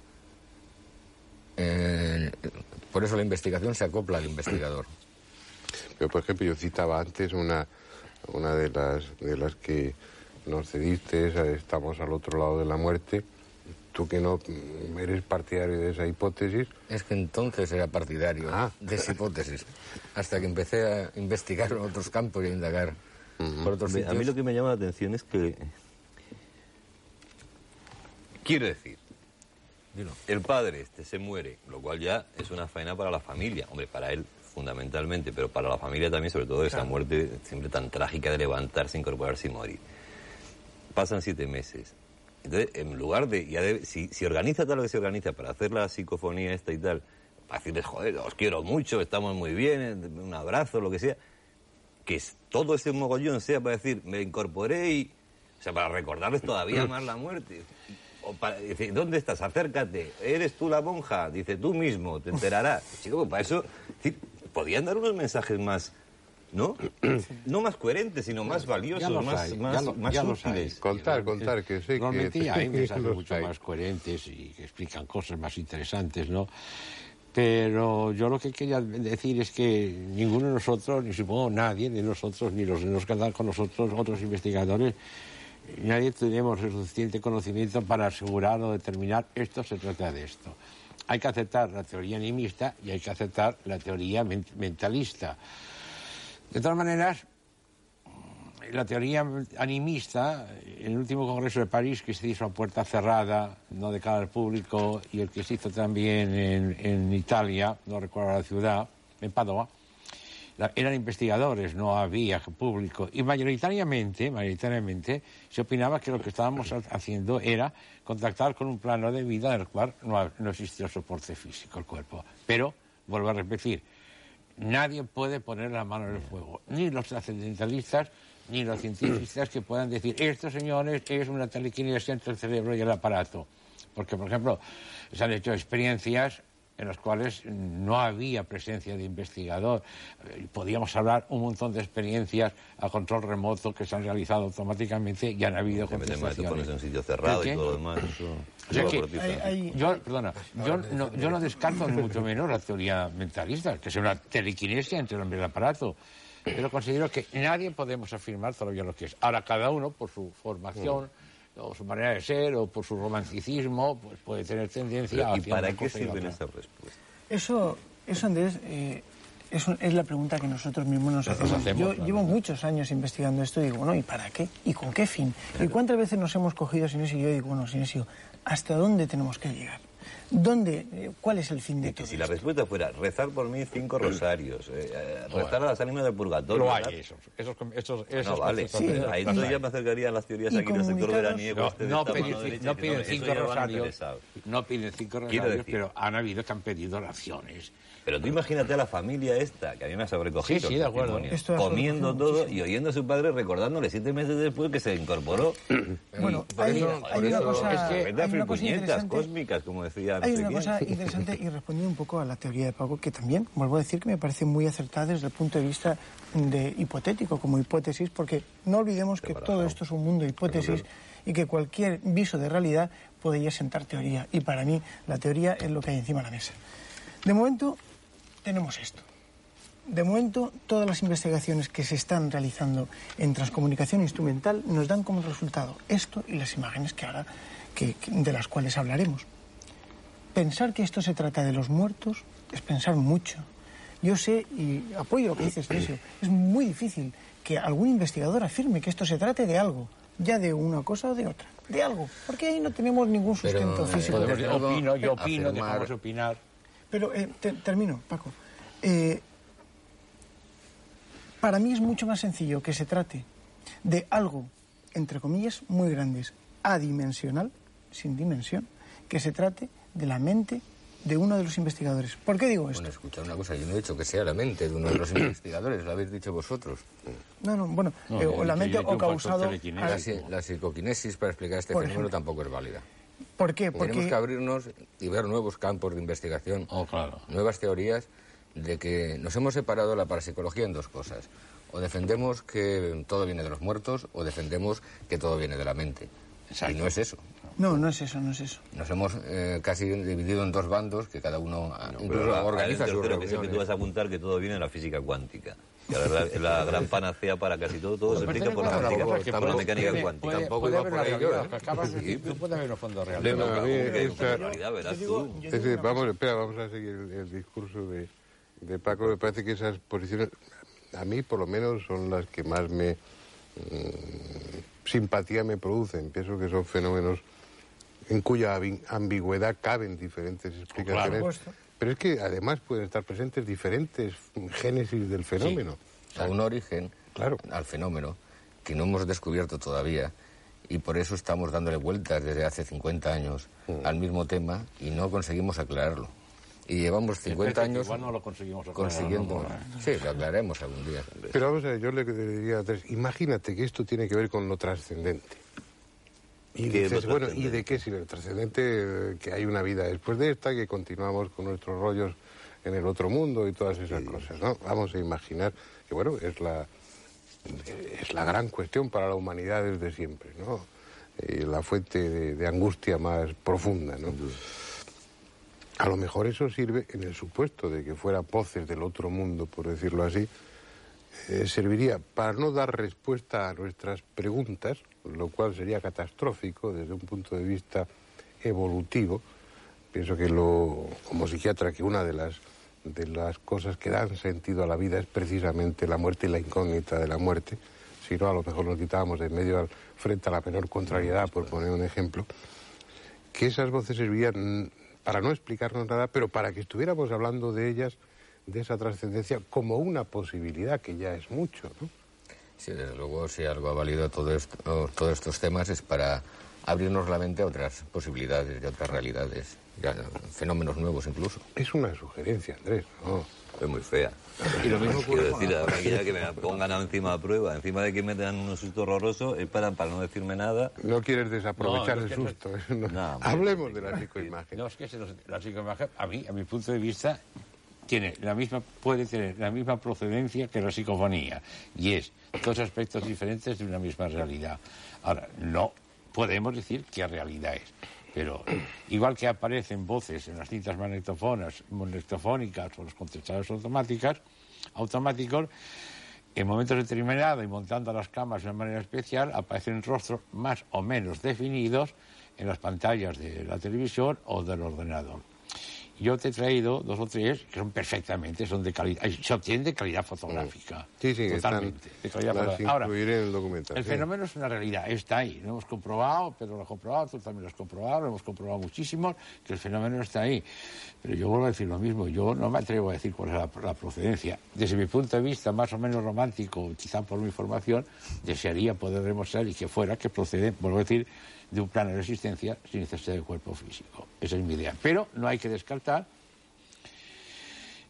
Eh, por eso la investigación se acopla al investigador. Pero, por ejemplo, yo citaba antes una, una de, las, de las que nos cediste, esa de estamos al otro lado de la muerte. Tú que no mm, eres partidario de esa hipótesis, Es que entonces era partidario Ah. de esa hipótesis, hasta que empecé a investigar en otros campos y a indagar por otros sitios. A mí lo que me llama la atención es que... Quiero decir, Dilo. el padre este se muere, lo cual ya es una faena para la familia. Hombre, para él fundamentalmente, pero para la familia también, sobre todo esa muerte siempre tan trágica de levantarse, incorporarse y morir. Pasan siete meses. Entonces, en lugar de... ya de- si, si organiza tal lo que se organiza para hacer la psicofonía esta y tal, para decirles, joder, os quiero mucho, estamos muy bien, un abrazo, lo que sea, que todo ese mogollón sea para decir, me incorporé y... O sea, para recordarles todavía [clears throat] más la muerte. O para decir, ¿dónde estás? Acércate. ¿Eres tú la monja? Dice, tú mismo, te enterarás. Chico, pues para eso... decir, podían dar unos mensajes más... ¿No? No más coherentes, sino más valiosos, Ya los más, hay, más, ya lo- más ya los hay. útiles. Contar, contar, que sé que- Realmente ya hay [laughs] mensajes los mucho hay. más coherentes y que explican cosas más interesantes, ¿no? Pero yo lo que quería decir es que ninguno de nosotros, ni supongo nadie de nosotros, ni los que nos quedan con nosotros, otros investigadores, nadie tenemos el suficiente conocimiento para asegurar o determinar esto se trata de esto. Hay que aceptar la teoría animista y hay que aceptar la teoría men- mentalista. De todas maneras, la teoría animista, el último congreso de París que se hizo a puerta cerrada, no de cara al público, y el que se hizo también en, en Italia, no recuerdo la ciudad, en Padua, eran investigadores, no había público. Y mayoritariamente, mayoritariamente se opinaba que lo que estábamos ha- haciendo era contactar con un plano de vida en el cual no, no existía soporte físico, el cuerpo. Pero, vuelvo a repetir, nadie puede poner la mano en el fuego, ni los trascendentalistas, ni los científicos que puedan decir, estos señores es una telequinesia entre el cerebro y el aparato. Porque, por ejemplo, se han hecho experiencias en las cuales no había presencia de investigador. Eh, Podíamos hablar un montón de experiencias a control remoto que se han realizado automáticamente y han habido contestaciones. en un sitio cerrado ¿El y qué? todo lo demás. O sea que Hay- hay- Yo, perdona, yo no, yo no descarto ni [laughs] mucho menos la teoría mentalista, que es una telequinesia entre el hombre y el aparato. Pero considero que nadie podemos afirmar todavía lo que es. Ahora, cada uno, por su formación, o su manera de ser, o por su romanticismo, pues puede tener tendencia Pero, ¿Y para qué sirven esas respuestas? Eso, eso Andrés, eh, es, un- es la pregunta que nosotros mismos nos hacemos. hacemos, Yo claro. llevo muchos años investigando esto y digo, bueno, ¿y para qué? ¿Y con qué fin? ¿Y cuántas veces nos hemos cogido Sinesio y yo digo, bueno, Sinesio, ¿hasta dónde tenemos que llegar? ¿Dónde, ¿Cuál es el fin de Que todo si la respuesta fuera rezar por mí cinco rosarios, eh, eh, rezar a las ánimas del purgatorio. Lo hay, ¿verdad? esos, esos, esos, No, esos vale. Sí, Ahí entonces ya me acercaría a las teorías aquí del sector veraniego. No, este de no piden, no piden cinco rosarios, no piden cinco rosarios, decir- pero han habido que han pedido oraciones. Pero tú imagínate a la familia esta, que a mí me ha sobrecogido. Sí, de acuerdo. Comiendo todo muchísimo. y oyendo a su padre recordándole siete meses después que se incorporó. Bueno, hay, una cosa, hay una cosa cósmicas, como decía. Hay una cosa interesante y respondiendo un poco a la teoría de Paco, que también, vuelvo a decir, que me parece muy acertada desde el punto de vista de hipotético, como hipótesis, porque no olvidemos que todo esto es un mundo de hipótesis y que cualquier viso de realidad podría sentar teoría. Y para mí, la teoría es lo que hay encima de la mesa. De momento, tenemos esto. De momento, todas las investigaciones que se están realizando en transcomunicación instrumental nos dan como resultado esto y las imágenes que ahora, que- de las cuales hablaremos. Pensar que esto se trata de los muertos es pensar mucho. Yo sé, y apoyo lo que dices, Nesio, es muy difícil que algún investigador afirme que esto se trate de algo, ya de una cosa o de otra, de algo, porque ahí no tenemos ningún Pero, sustento eh, físico. Podemos- Desde luego, opino, yo opino, afirmar- dejamos opinar. Pero eh, te- termino, Paco. Eh, para mí es mucho más sencillo que se trate de algo, entre comillas, muy grandes, adimensional, sin dimensión, que se trate de la mente de uno de los investigadores. ¿Por qué digo esto? Bueno, escucha una cosa, yo no he dicho que sea la mente de uno de los [coughs] investigadores, lo habéis dicho vosotros. No, no, bueno, No, eh, o la mente o causado... La, la psicoquinesis para explicar este Por fenómeno ejemplo. tampoco es válida. ¿Por qué? Tenemos que abrirnos y ver nuevos campos de investigación, Oh, claro. nuevas teorías de que nos hemos separado la parapsicología en dos cosas. O defendemos que todo viene de los muertos o defendemos que todo viene de la mente. Y no es eso. No, no es eso, no es eso. Nos hemos eh, casi dividido en dos bandos que cada uno ah, Pero incluso un organiza sus tercero que que tú vas a apuntar que todo viene de la física cuántica. Que la verdad es la gran panacea para casi todo. Todo se explica por la, que por la mecánica puede- cuántica. puede- Tampoco puede iba por ahí yo, ¿eh? tú puede haber un fondo real. Lema, Pero, a mí ¿cómo que hay esta- una realidad, verás Yo digo- tú. yo Es decir, vamos, espera, vamos a seguir el, el discurso de, de Paco. Me parece que esas posiciones, a mí por lo menos, son las que más me mm, simpatía me producen. Pienso que son fenómenos en cuya ambi- ambigüedad caben diferentes explicaciones. Pero es que además pueden estar presentes diferentes génesis del fenómeno. a un origen Claro. al fenómeno que no hemos descubierto todavía y por eso estamos dándole vueltas desde hace 50 años Mm. al mismo tema y no conseguimos aclararlo. Y llevamos 50 Parece que años Igual no lo conseguimos aclarar, consiguiendo... ¿no? Sí, lo aclararemos algún día. Pero vamos a ver, yo le diría a tres, imagínate que esto tiene que ver con lo trascendente. Y ¿Qué es dices, bueno, ¿y de qué sirve lo trascendente? Eh, Que hay una vida después de esta, que continuamos con nuestros rollos en el otro mundo y todas esas cosas, ¿no? Vamos a imaginar que, bueno, es la, es la gran cuestión para la humanidad desde siempre, ¿no? Eh, la fuente de, de angustia más profunda, ¿no? A lo mejor eso sirve, en el supuesto de que fuera voces del otro mundo, por decirlo así, eh, serviría para no dar respuesta a nuestras preguntas, lo cual sería catastrófico desde un punto de vista evolutivo. Pienso que lo, como psiquiatra, que una de las de las cosas que dan sentido a la vida es precisamente la muerte y la incógnita de la muerte. si no a lo mejor nos quitábamos de medio frente a la menor contrariedad, por poner un ejemplo, que esas voces servían para no explicarnos nada, pero para que estuviéramos hablando de ellas, de esa trascendencia, como una posibilidad, que ya es mucho, ¿no? Sí, desde luego, si algo ha valido todo esto, todos estos temas es para abrirnos la mente a otras posibilidades y a otras realidades, ya, fenómenos nuevos incluso. Es una sugerencia, Andrés, ¿no? Es muy fea. Y lo mismo Quiero decir, con- ahora que ya que me pongan encima a prueba, encima de que me dan un susto horroroso, es para, para no decirme nada. No quieres desaprovechar No, el susto. ¿eh? No. Hablemos de la psicoimagen. No, es que se nos- la psicoimagen, a mí, a mi punto de vista, tiene la misma, puede tener la misma procedencia que la psicofonía. Y es dos aspectos diferentes de una misma realidad. Ahora, no podemos decir qué realidad es. Pero igual que aparecen voces en las cintas magnetofonas, o los contestadores automáticas, automáticos, en momentos determinados y montando las camas de una manera especial, aparecen rostros más o menos definidos en las pantallas de la televisión o del ordenador. Yo te he traído dos o tres que son perfectamente, son de calidad, se obtienen de calidad fotográfica. Sí, sí, totalmente. están- de calidad fotográfica. Ahora, incluiré en el documental, El sí. fenómeno es una realidad, está ahí, lo hemos comprobado, Pedro lo ha comprobado, tú también lo has comprobado, lo hemos comprobado muchísimo, que el fenómeno está ahí. Pero yo vuelvo a decir lo mismo, yo no me atrevo a decir cuál es la, la procedencia. Desde mi punto de vista, más o menos romántico, quizá por mi formación, desearía poder demostrar y que fuera que procede, vuelvo a decir, de un plano de existencia sin necesidad de cuerpo físico. Esa es mi idea. Pero no hay que descartar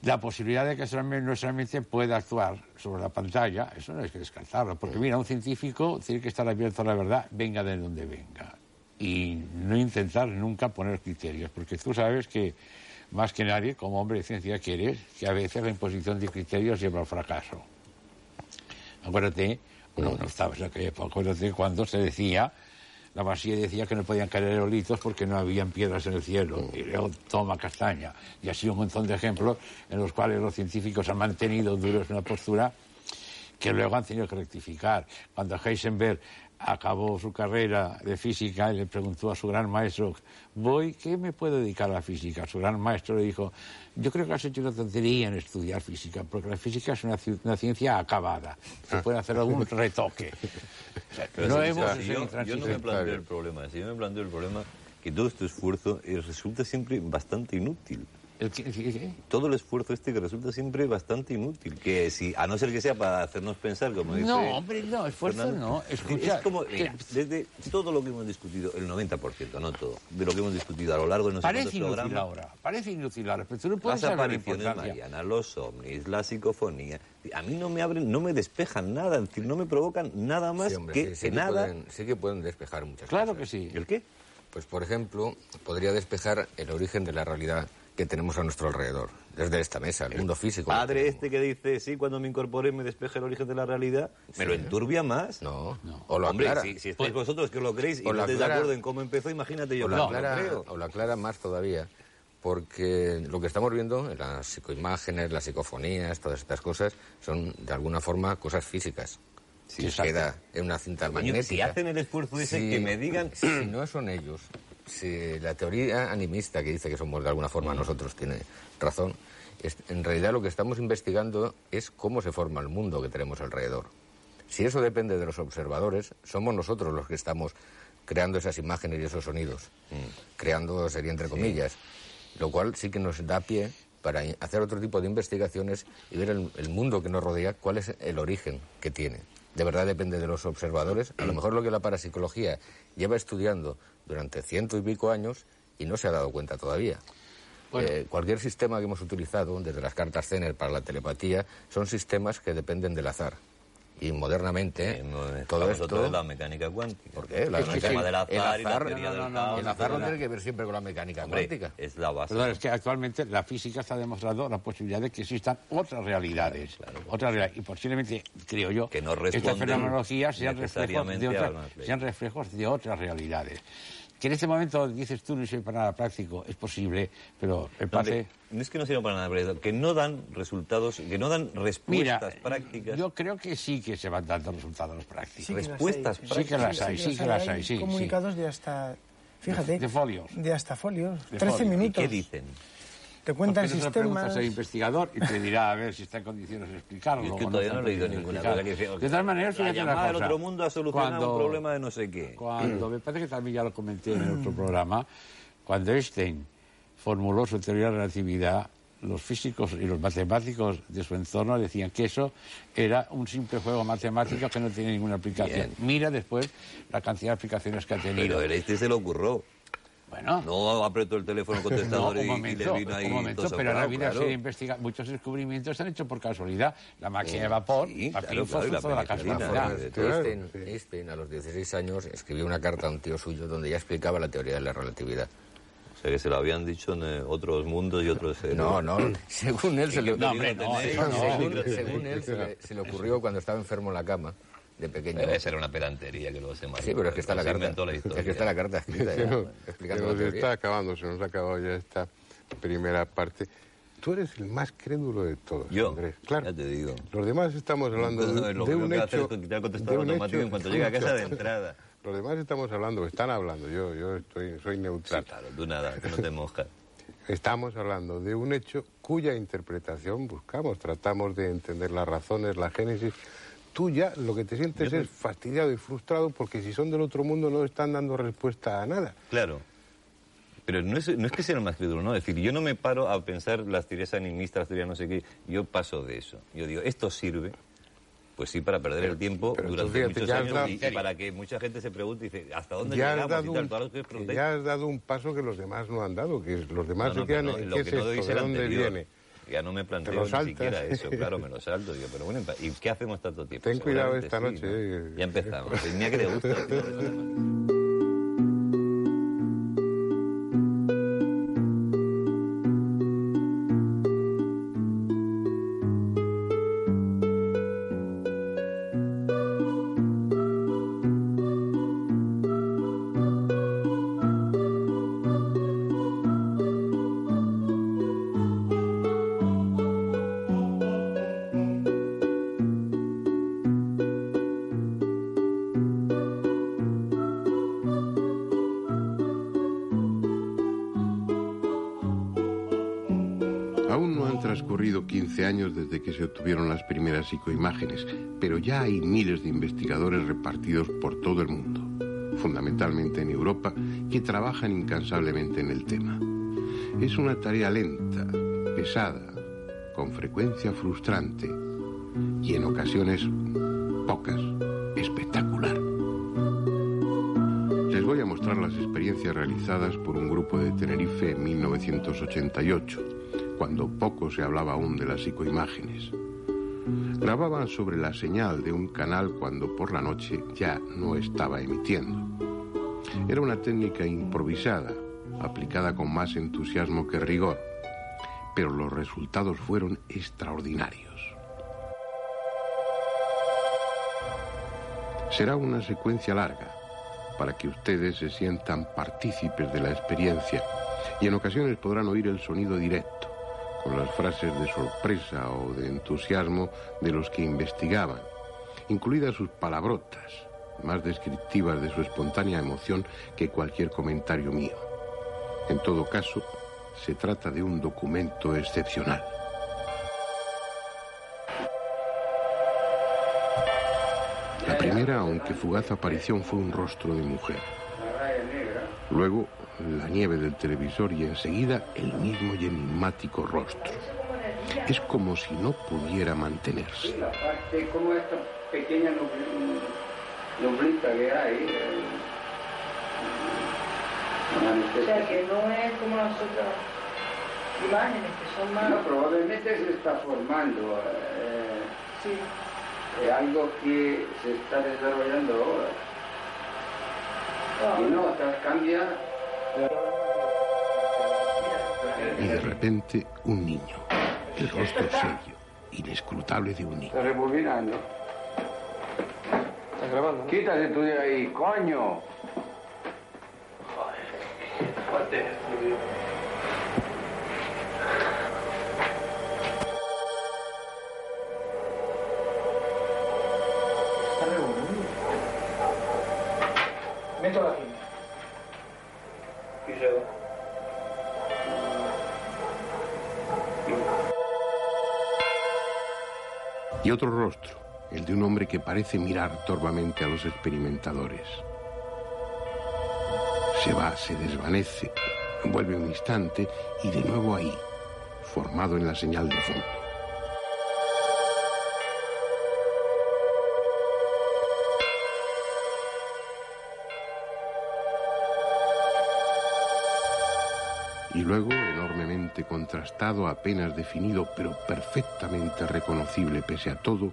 la posibilidad de que nuestra men- nuestra mente pueda actuar sobre la pantalla, eso no hay que descartarlo, porque mira, un científico tiene que estar abierto a la verdad, venga de donde venga, y no intentar nunca poner criterios, porque tú sabes que más que nadie, como hombre de ciencia que eres, que a veces la imposición de criterios lleva al fracaso. Acuérdate, no, no estabas en aquella época, acuérdate cuando se decía, la Masía decía que no podían caer aerolitos porque no habían piedras en el cielo, y luego toma castaña, y así un montón de ejemplos en los cuales los científicos han mantenido duros una postura que luego han tenido que rectificar. Cuando Heisenberg acabó su carrera de física y le preguntó a su gran maestro, voy, ¿qué me puedo dedicar a la física? Su gran maestro le dijo, yo creo que has hecho una tontería en estudiar física, porque la física es una, una ciencia acabada, se puede hacer algún [laughs] retoque. O sea, Pero no hemos yo, yo no me planteo el problema, si yo me planteo el problema que todo este esfuerzo eh, resulta siempre bastante inútil. ¿El qué- el qué- qué? Todo el esfuerzo este que resulta siempre bastante inútil. Que si, a no ser que sea para hacernos pensar, como dice. No, hombre, no, esfuerzo Fernando, no. Escucha, es como, mira, desde todo lo que hemos discutido, el 90%, no todo, de lo que hemos discutido a lo largo de sé Parece cuántos inútil programas, ahora, parece inútil ahora, pero tú no puedes las apariciones marianas, los ovnis, la psicofonía, a mí no me abren, no me despejan nada, es decir, no me provocan nada más Sí, hombre, que, sí, sí que nada. Pueden, sí que pueden despejar muchas Claro cosas. que sí. ¿El qué? Pues, por ejemplo, podría despejar el origen de la realidad que tenemos a nuestro alrededor, desde esta mesa, el mundo físico. Padre este que dice, sí, cuando me incorporé me despeje el origen de la realidad, me lo enturbia más. No, o lo Hombre, aclara. si, si estáis vosotros que os lo creéis y o no lo estáis de acuerdo en cómo empezó, imagínate yo o la, no lo creo. o la aclara más todavía, porque lo que estamos viendo en las psicoimágenes, las psicofonías, todas estas cosas, son de alguna forma cosas físicas. Si exacto. queda en una cinta magnética. si hacen el esfuerzo ese, si- que me digan... Si no son ellos, si la teoría animista que dice que somos de alguna forma nosotros tiene razón, es- en realidad lo que estamos investigando es cómo se forma el mundo que tenemos alrededor. Si eso depende de los observadores, somos nosotros los que estamos creando esas imágenes y esos sonidos. Creando sería entre comillas. Lo cual sí que nos da pie para hacer otro tipo de investigaciones y ver el, el mundo que nos rodea, cuál es el origen que tiene. De verdad depende de los observadores. A lo mejor lo que la parapsicología lleva estudiando durante ciento y pico años y no se ha dado cuenta todavía. Bueno. Eh, cualquier sistema que hemos utilizado, desde las cartas Zener para la telepatía, son sistemas que dependen del azar. Y modernamente, no, todo esto... la mecánica cuántica. ¿por qué? La el mecánica- tema del azar el y la no, no, no, el azar no tiene que ver siempre con la mecánica Hombre, cuántica. es la base. Perdón, es que actualmente la física está demostrando la posibilidad de que existan otras realidades. otras realidades. Y posiblemente, creo yo, Que no estas fenomenologías sean reflejos, de otras, sean reflejos de otras realidades. Que en este momento dices tú no soy para nada práctico, es posible, pero el No, pase... de- no es que no sirva para nada, pero que no dan resultados, que no dan Mira, respuestas prácticas. yo creo que sí que se van dando resultados prácticos. Sí Respuestas hay. Sí que las hay, sí que las hay, sí, sí. comunicados de hasta, fíjate, De folios. de hasta folios, De 13 folios. ¿Y minutos. ¿Qué dicen? Te lo preguntas sistemas... al investigador y te dirá a ver si está en condiciones de explicarlo. Y es que todavía no he leído ninguna de cosa que dice, De todas maneras, la llamada del otro mundo ha solucionado Cuando- un problema de no sé qué. Cuando, me parece que también ya lo comenté en el otro programa, cuando Einstein formuló su teoría de la relatividad, los físicos y los matemáticos de su entorno decían que eso era un simple juego matemático que no tiene ninguna aplicación. Bien. Mira después la cantidad de aplicaciones que ha tenido. Pero a este se le ocurrió. Bueno, No apretó el teléfono [laughs] no, contestador un y- y, momento, le vino ahí un momento, todo pero la soplado, vida claro. se investiga. Muchos descubrimientos se han hecho por casualidad. La máquina de vapor, Sí, la claro, claro, y la la casualidad. Einstein, a los 16 años, escribió una carta a un tío suyo donde ya explicaba la teoría de la relatividad. O sea, que se lo habían dicho en eh, otros mundos y otros... eh, No, no, [laughs] según él se le ocurrió cuando estaba enfermo en la cama, de pequeño. Debe ser una pedantería que lo se Sí, pero es que está la carta. la historia. Es que está la carta escrita Se ya, nos, explicando se nos está acabando, se nos ha acabado ya esta primera parte. Tú eres el más crédulo de todos, Yo, Andrés. Claro. ya te digo. Los demás estamos hablando de, No, de lo un que hace hecho. es de un automático hecho- en cuanto llega a casa de entrada. Los demás estamos hablando, están hablando, yo, yo estoy, soy Sí, neutral. claro, tú nada, que no te mojas. Estamos hablando de un hecho cuya interpretación buscamos, tratamos de entender las razones, la génesis. Tú ya lo que te sientes es fastidiado y frustrado porque si son del otro mundo no están dando respuesta a nada. Claro. Pero no es, no es que sea el más crédulo, ¿no? Es decir, yo no me paro a pensar las teorías animistas, las teorías no sé qué. Yo paso de eso. Yo digo, esto sirve, pues sí, para perder el tiempo durante fíjate, muchos has años dado- y, y para que mucha gente se pregunte y dice, ¿hasta dónde Ya has, llegamos? dado y tal, un, que ya has dado un paso que los demás no han dado, que los demás No, se quedan lo que es esto, de dónde anterior. viene. Ya no me planteo ni siquiera eso, [laughs] claro, me lo salto. Digo, pero bueno, ¿y qué hacemos tanto tiempo? Ten cuidado esta sí, noche, ¿no? eh. Ya empezamos. Mira que le gusta. [laughs] primeras psicoimágenes, pero ya hay miles de investigadores repartidos por todo el mundo, fundamentalmente en Europa, que trabajan incansablemente en el tema. Es una tarea lenta, pesada, con frecuencia frustrante y en ocasiones pocas, espectacular. Les voy a mostrar las experiencias realizadas por un grupo de Tenerife en 1988, cuando poco se hablaba aún de las psicoimágenes. Grababan sobre la señal de un canal cuando por la noche ya no estaba emitiendo. Era una técnica improvisada, aplicada con más entusiasmo que rigor, pero los resultados fueron extraordinarios. Será una secuencia larga para que ustedes se sientan partícipes de la experiencia y en ocasiones podrán oír el sonido directo, con las frases de sorpresa o de entusiasmo de los que investigaban, incluidas sus palabrotas, más descriptivas de su espontánea emoción que cualquier comentario mío. En todo caso, se trata de un documento excepcional. La primera, aunque fugaz aparición, fue un rostro de mujer. Luego, la nieve del televisor y enseguida el mismo y enigmático rostro. Es como si no pudiera mantenerse. la parte como esta pequeña nubl- nublita que hay. eh, una O sea, que no es como las otras imágenes, que son más... No, probablemente se está formando eh, Sí. eh, algo que se está desarrollando ahora. Y no, tal cambia. Y de repente, un niño. El rostro serio, inescrutable de un niño. Está rebobinando. ¿Estás grabando? Quítate tú de ahí, coño. Está otro rostro, el de un hombre que parece mirar torvamente a los experimentadores. Se va, se desvanece, vuelve un instante y de nuevo ahí, formado en la señal de fondo. Contrastado, apenas definido, pero perfectamente reconocible pese a todo,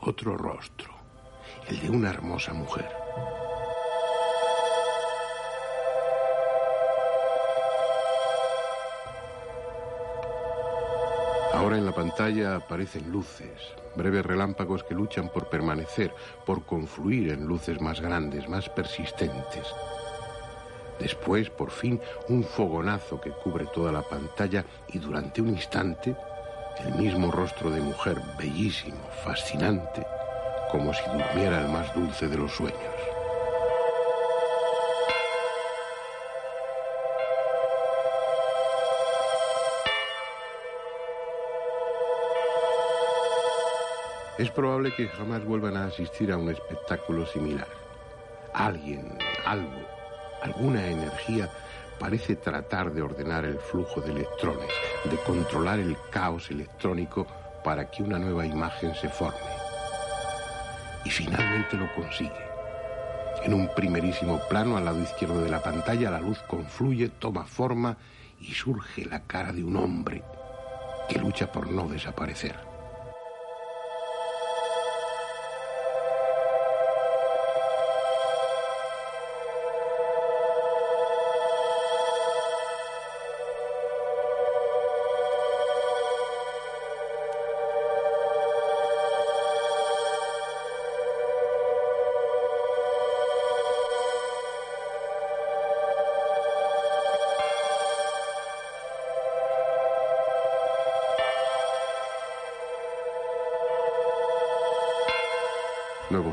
otro rostro, el de una hermosa mujer. Ahora en la pantalla aparecen luces, breves relámpagos que luchan por permanecer, por confluir en luces más grandes, más persistentes. Después, por fin, un fogonazo que cubre toda la pantalla y durante un instante, el mismo rostro de mujer, bellísimo, fascinante, como si durmiera el más dulce de los sueños. Es probable que jamás vuelvan a asistir a un espectáculo similar. Alguien, algo, alguna energía parece tratar de ordenar el flujo de electrones, de controlar el caos electrónico para que una nueva imagen se forme. Y finalmente lo consigue. En un primerísimo plano al lado izquierdo de la pantalla la luz confluye, toma forma y surge la cara de un hombre que lucha por no desaparecer.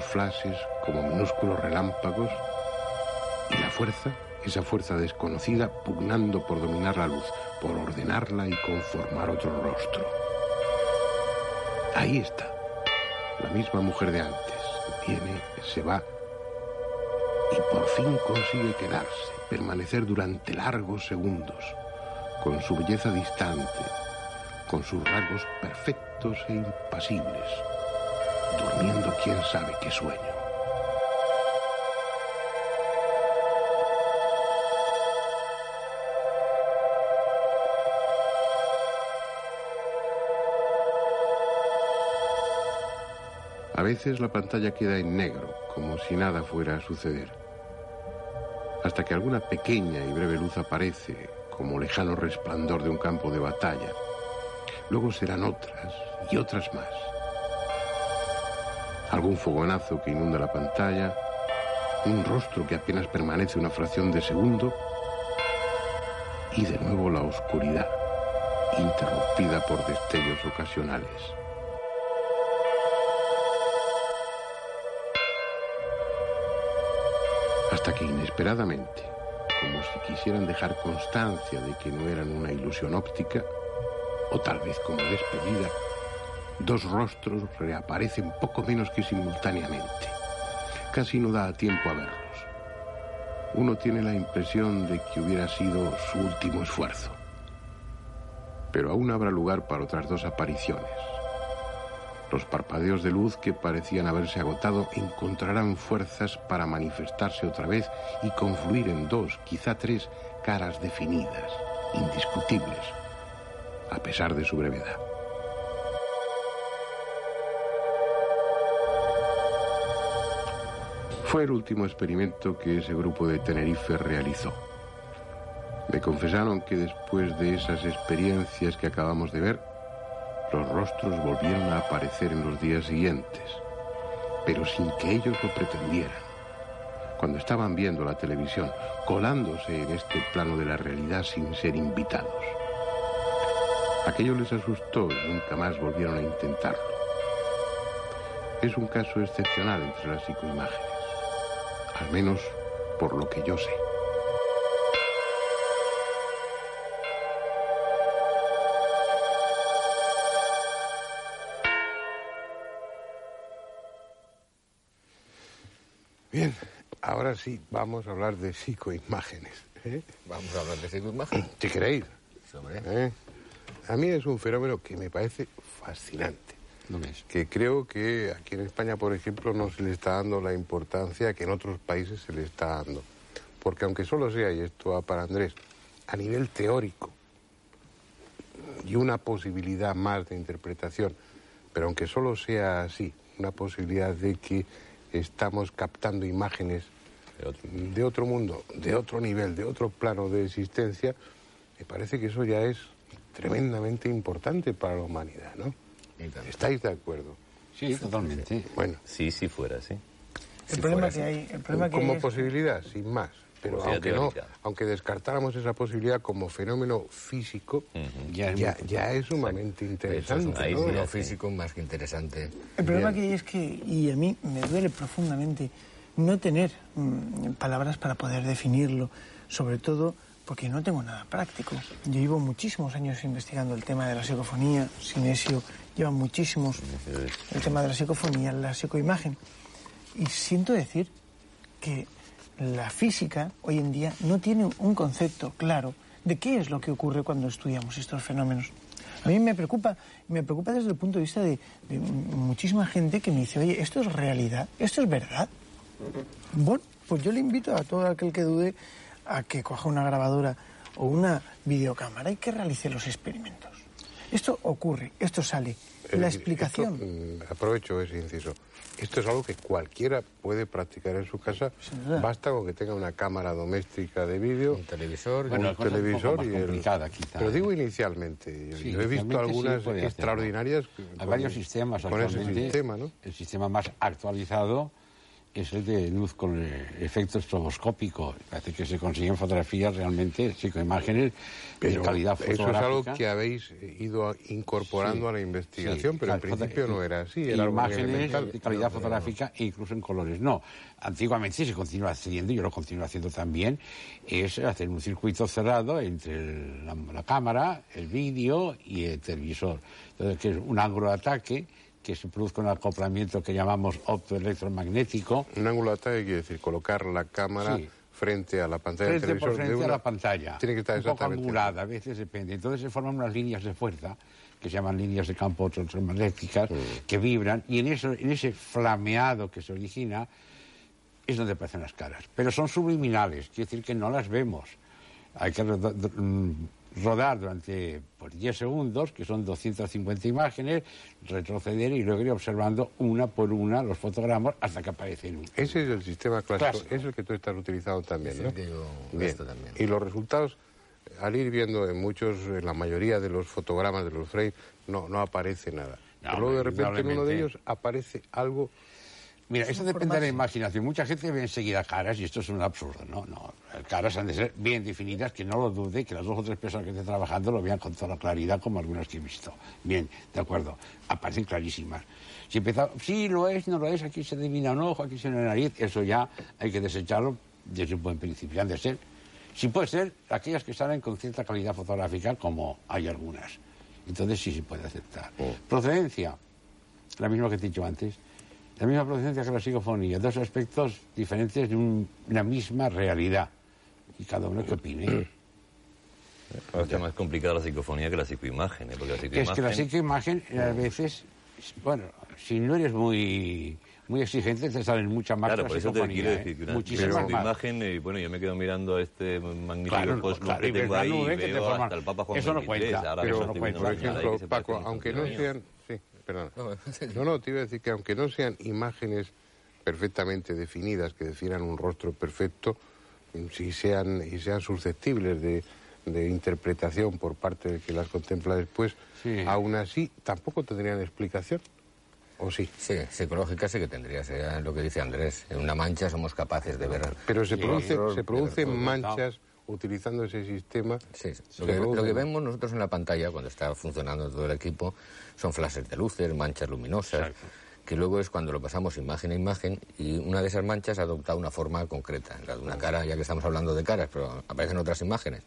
Flashes como minúsculos relámpagos y la fuerza, esa fuerza desconocida pugnando por dominar la luz, por ordenarla y conformar otro rostro. Ahí está, la misma mujer de antes, viene, se va y por fin consigue quedarse, permanecer durante largos segundos, con su belleza distante, con sus rasgos perfectos e impasibles durmiendo quién sabe qué sueño. A veces la pantalla queda en negro, como si nada fuera a suceder. Hasta que alguna pequeña y breve luz aparece, como lejano resplandor de un campo de batalla. Luego serán otras y otras más algún fogonazo que inunda la pantalla, un rostro que apenas permanece una fracción de segundo y de nuevo la oscuridad, interrumpida por destellos ocasionales. Hasta que inesperadamente, como si quisieran dejar constancia de que no eran una ilusión óptica, o tal vez como despedida, Dos rostros reaparecen poco menos que simultáneamente. Casi no da tiempo a verlos. Uno tiene la impresión de que hubiera sido su último esfuerzo. Pero aún habrá lugar para otras dos apariciones. Los parpadeos de luz que parecían haberse agotado encontrarán fuerzas para manifestarse otra vez y confluir en dos, quizá tres, caras definidas, indiscutibles, a pesar de su brevedad. Fue el último experimento que ese grupo de Tenerife realizó. Me confesaron que después de esas experiencias que acabamos de ver, los rostros volvieron a aparecer en los días siguientes, pero sin que ellos lo pretendieran. Cuando estaban viendo la televisión, colándose en este plano de la realidad sin ser invitados. Aquello les asustó y nunca más volvieron a intentarlo. Es un caso excepcional entre las psicoimágenes al menos por lo que yo sé. Bien, ahora sí, vamos a hablar de psicoimágenes. ¿Eh? Vamos a hablar de psicoimágenes. ¿Te queréis? ¿Eh? A mí es un fenómeno que me parece fascinante. Que creo que aquí en España, por ejemplo, no se le está dando la importancia que en otros países se le está dando. Porque aunque solo sea, y esto va para Andrés, a nivel teórico y una posibilidad más de interpretación, pero aunque solo sea así, una posibilidad de que estamos captando imágenes De otro. de otro mundo, de otro nivel, de otro plano de existencia, me parece que eso ya es tremendamente importante para la humanidad, ¿no? ¿Estáis de acuerdo? Sí, totalmente. Bueno, Sí, sí fuera, sí. El Si problema fuera que así. hay, el problema que hay como es- posibilidad, sin más. Pero aunque no, aunque descartáramos esa posibilidad como fenómeno físico, Ya es ya, es sumamente hecho, es un interesante. Físico más que interesante. El problema Bien. que hay es que, y a mí me duele profundamente, no tener mm, palabras para poder definirlo, sobre todo porque no tengo nada práctico. Yo llevo muchísimos años investigando el tema de la psicofonía, Sinesio lleva muchísimos el tema de la psicofonía, la psicoimagen. Y siento decir que la física hoy en día no tiene un concepto claro de qué es lo que ocurre cuando estudiamos estos fenómenos. A mí me preocupa, me preocupa desde el punto de vista de, de muchísima gente que me dice, oye, ¿esto es realidad? ¿Esto es verdad? Bueno, pues yo le invito a todo aquel que dude a que coja una grabadora o una videocámara y que realice los experimentos. Esto ocurre, esto sale. Es La decir, explicación. esto, mm, aprovecho ese inciso. Esto es algo que cualquiera puede practicar en su casa. Basta con que tenga una cámara doméstica de vídeo, Un televisor. Bueno, un un televisor más y el... complicada, quizá, Pero ¿eh? digo inicialmente. Yo, Sí, yo he visto sí algunas extraordinarias. Hay con- varios sistemas con ese actualmente. sistema, ¿no? El sistema más actualizado es el de luz con eh, efecto estroboscópico. Parece que se consiguen fotografías realmente, psicoimágenes de Pero calidad eso es fotográfica. algo que habéis ido incorporando Sí, a la investigación, sí. pero en principio no era así. Era Imágenes de calidad fotográfica e incluso en colores. No, antiguamente se continúa haciendo, yo lo continúo haciendo también, es hacer un circuito cerrado entre el- la, la cámara, el vídeo y el televisor. Entonces, que es un ángulo de ataque que se produzca un acoplamiento que llamamos optoelectromagnético, Un ángulo de ataque quiere decir colocar la cámara Sí. frente a la pantalla del frente por televisor. de frente a la pantalla. Tiene que estar un poco exactamente. angulada, a veces depende. Entonces se forman unas líneas de fuerza que se llaman líneas de campo electromagnéticas Mm. que vibran y en eso, en ese flameado que se origina es donde aparecen las caras. Pero son subliminales, quiere decir que no las vemos. Hay que mm, rodar durante pues, 10 segundos, que son 250 imágenes, retroceder y luego ir observando una por una los fotogramas hasta que aparecen un. Ese es el sistema clásico, Clásico. es el que tú estás utilizando también, Es ¿no? el que yo Bien. también. Y los resultados, al ir viendo en muchos, en la mayoría de los fotogramas de los frames, no, no aparece nada. No, Pero luego de repente en uno de ellos aparece algo Mira, eso depende de la imaginación. Mucha gente ve enseguida caras y esto es un absurdo. No, no. Caras han de ser bien definidas, que no lo dude, que las dos o tres personas que estén trabajando lo vean con toda claridad, como algunas que he visto. Bien, de acuerdo. Aparecen clarísimas. Si empieza, sí, lo es, no lo es, aquí se adivina un ojo, aquí se ve una nariz, eso ya hay que desecharlo desde un buen principio. Han de ser, si puede ser, aquellas que salen con cierta calidad fotográfica, como hay algunas. Entonces sí se puede aceptar. Procedencia, la misma que te he dicho antes. La misma procedencia que la psicofonía, dos aspectos diferentes de un- una misma realidad. Y cada uno que opine. Ahora está más complicada la psicofonía que la psicoimagen, ¿eh? porque la es que la psicoimagen... psicoimagen a veces, bueno, si no eres muy muy exigente, te salen muchas más Claro, por la eso te psicofonía, quiero ¿eh? decir que una Muchísimas más. imagen, y bueno, yo me quedo mirando a este magnífico Claro, claro, que tengo ahí y te veo forman- hasta el Papa Juan Eso no XXIII, cuenta, ahora Pero, mismo no cuenta. por ejemplo, Paco, aunque no sean... Perdona. No, No, te iba a decir que aunque no sean imágenes perfectamente definidas, que definan un rostro perfecto, si sean, y sean susceptibles de, de interpretación por parte del que las contempla después, Sí. aún así tampoco tendrían explicación. ¿O sí? Sí, psicológica sí que tendría, sería lo que dice Andrés. En una mancha somos capaces de ver. Pero se, produce, se producen manchas utilizando ese sistema. Sí, lo que, lo producen- que vemos nosotros en la pantalla cuando está funcionando todo el equipo son flashes de luces, manchas luminosas, que luego es cuando lo pasamos imagen a imagen y una de esas manchas adopta una forma concreta, la de una cara, ya que estamos hablando de caras, pero aparecen otras imágenes.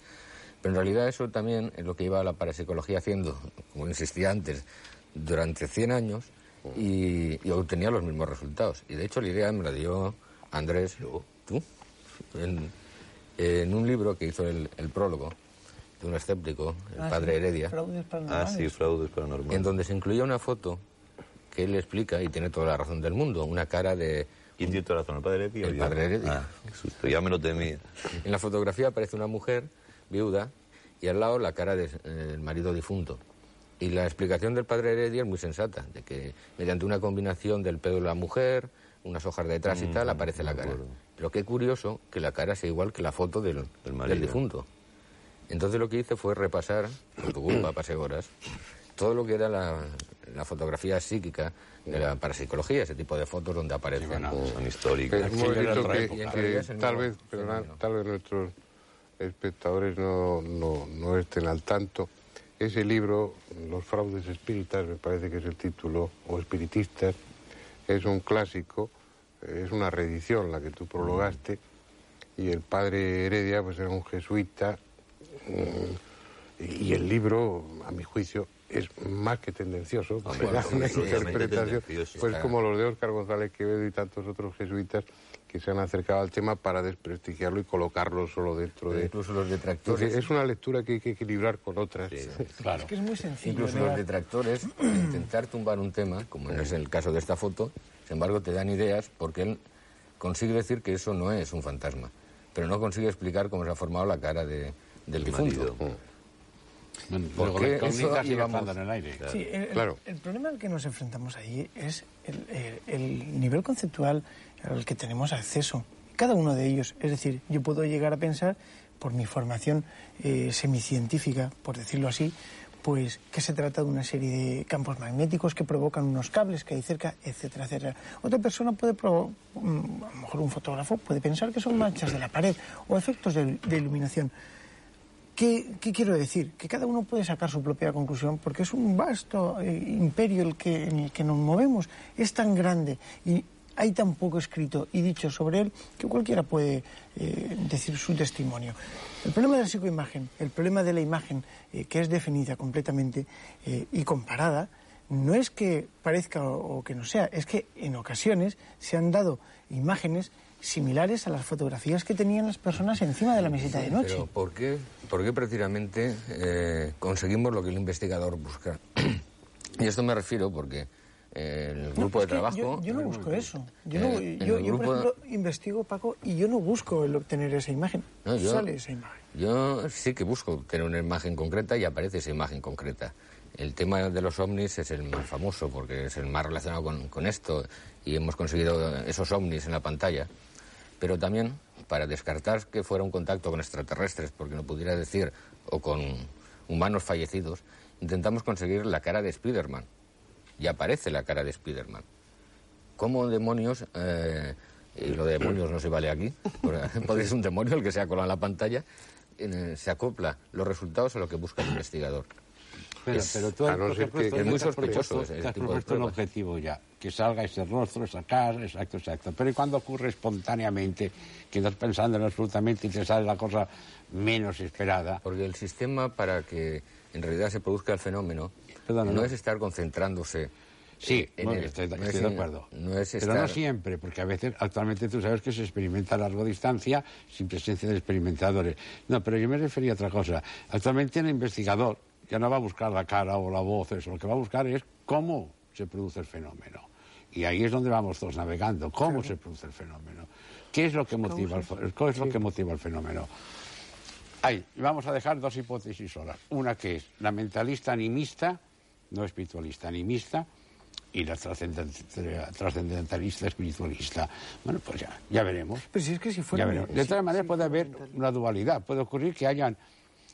Pero en realidad eso también es lo que iba la parapsicología haciendo, como insistía antes, durante 100 años y, y obtenía los mismos resultados. Y de hecho la idea me la dio Andrés, tú, en, en un libro que hizo el, el prólogo de un escéptico, el Ah, padre sí, Heredia, fraudes Ah, paranormales. sí, fraudes paranormales. en donde se incluía una foto que él explica, y tiene toda la razón del mundo, una cara de... ¿Quién tiene toda la razón? ¿El padre Heredia o El yo? padre Heredia. Ah, qué susto, ya me lo temía. En la fotografía aparece una mujer viuda y al lado la cara del marido difunto. Y la explicación del padre Heredia es muy sensata, de que mediante una combinación del pelo de la mujer, unas hojas detrás y Mm, tal, aparece la cara. Pero qué curioso que la cara sea igual que la foto del, Del marido. del difunto. Entonces lo que hice fue repasar, por tu culpa, pasé horas, todo lo que era la, la fotografía psíquica de la parapsicología, ese tipo de fotos donde aparecen. Son históricas. Pero Sí, hemos era dicho otra que, época. que En realidad es el tal vez, perdona, tal vez nuestros espectadores no, no, no estén al tanto. Ese libro, Los fraudes espíritas, me parece que es el título, o espiritistas, es un clásico, es una reedición la que tú prologaste, y el padre Heredia pues era un jesuita, mm, y el libro, a mi juicio, es más que tendencioso, porque Hombre, da una interpretación, tendencioso. pues como los de Óscar González Quevedo y tantos otros jesuitas que se han acercado al tema para desprestigiarlo y colocarlo solo dentro de... Incluso los Entonces, detractores. es una lectura que hay que equilibrar con otras. Claro. Es que es muy sencillo. Incluso ¿verdad? los detractores, al intentar tumbar un tema, como es el caso de esta foto, sin embargo te dan ideas porque él consigue decir que eso no es un fantasma, pero no consigue explicar cómo se ha formado la cara de- del difunto. marido. Bueno, ¿Por luego qué la incógnita eso sigue llevamos- estando en el aire. Sí, el, el- Claro. el problema al que nos enfrentamos ahí es el, el- el nivel conceptual al que tenemos acceso. Cada uno de ellos. Es decir, yo puedo llegar a pensar, por mi formación eh, semicientífica, por decirlo así, pues que se trata de una serie de campos magnéticos que provocan unos cables que hay cerca, etcétera, etcétera. Otra persona puede, mm, a lo mejor un fotógrafo puede pensar que son manchas de la pared o efectos de- iluminación. ¿Qué, qué quiero decir? Que cada uno puede sacar su propia conclusión porque es un vasto eh, imperio el que, en el que nos movemos. Es tan grande y hay tan poco escrito y dicho sobre él que cualquiera puede eh, decir su testimonio. El problema de la psicoimagen, el problema de la imagen eh, que es definida completamente eh, y comparada, no es que parezca o, que no sea, es que en ocasiones se han dado imágenes similares a las fotografías que tenían las personas encima de la mesita de noche. Pero ¿por qué, por qué precisamente eh, conseguimos lo que el investigador busca? [clears throat] y esto me refiero porque el grupo de trabajo... Yo, yo no busco eso. Yo, no- Eh, por ejemplo, investigo, Paco, y yo no busco el obtener esa imagen. No, yo- Sale esa imagen. Yo sí que busco tener una imagen concreta y aparece esa imagen concreta. El tema de los ovnis es el más famoso porque es el más relacionado con, con esto y hemos conseguido esos ovnis en la pantalla. Pero también para descartar que fuera un contacto con extraterrestres, porque no pudiera decir, o con humanos fallecidos, intentamos conseguir la cara de Spiderman. Y aparece la cara de Spiderman. ¿Cómo demonios, eh, y lo de demonios no se vale aquí, [laughs] porque ser un demonio el que se ha colado en la pantalla, eh, se acopla los resultados a lo que busca el investigador? Pero, Es- pero tú a has- no por ser ejemplo, que- tú es muy has sospechoso propuesto- has tipo de propuesto un objetivo ya, que salga ese rostro, esa cara, exacto, exacto. Pero ¿y cuando ocurre espontáneamente, que estás pensando en absolutamente y te sale la cosa menos esperada? Porque el sistema para que en realidad se produzca el fenómeno Perdona, no no. es estar concentrándose. Sí, en bueno, el- estoy, no estoy es de en- acuerdo. No es Pero estar... no siempre, porque a veces, actualmente tú sabes que se experimenta a largo distancia sin presencia de experimentadores. No, pero yo me refería a otra cosa. Actualmente el investigador ya no va a buscar la cara o la voz, eso. Lo que va a buscar es cómo se produce el fenómeno. Y ahí es donde vamos todos navegando. ¿Cómo se produce el fenómeno? ¿Qué es lo que motiva el, qué es lo que motiva el fenómeno? Hay, vamos a dejar dos hipótesis solas. Una que es la mentalista animista, no espiritualista, animista, y la trascendent- trascendentalista espiritualista. Bueno, pues ya, ya veremos. Pero si es que si fuera... De todas maneras puede haber una dualidad. Puede ocurrir que hayan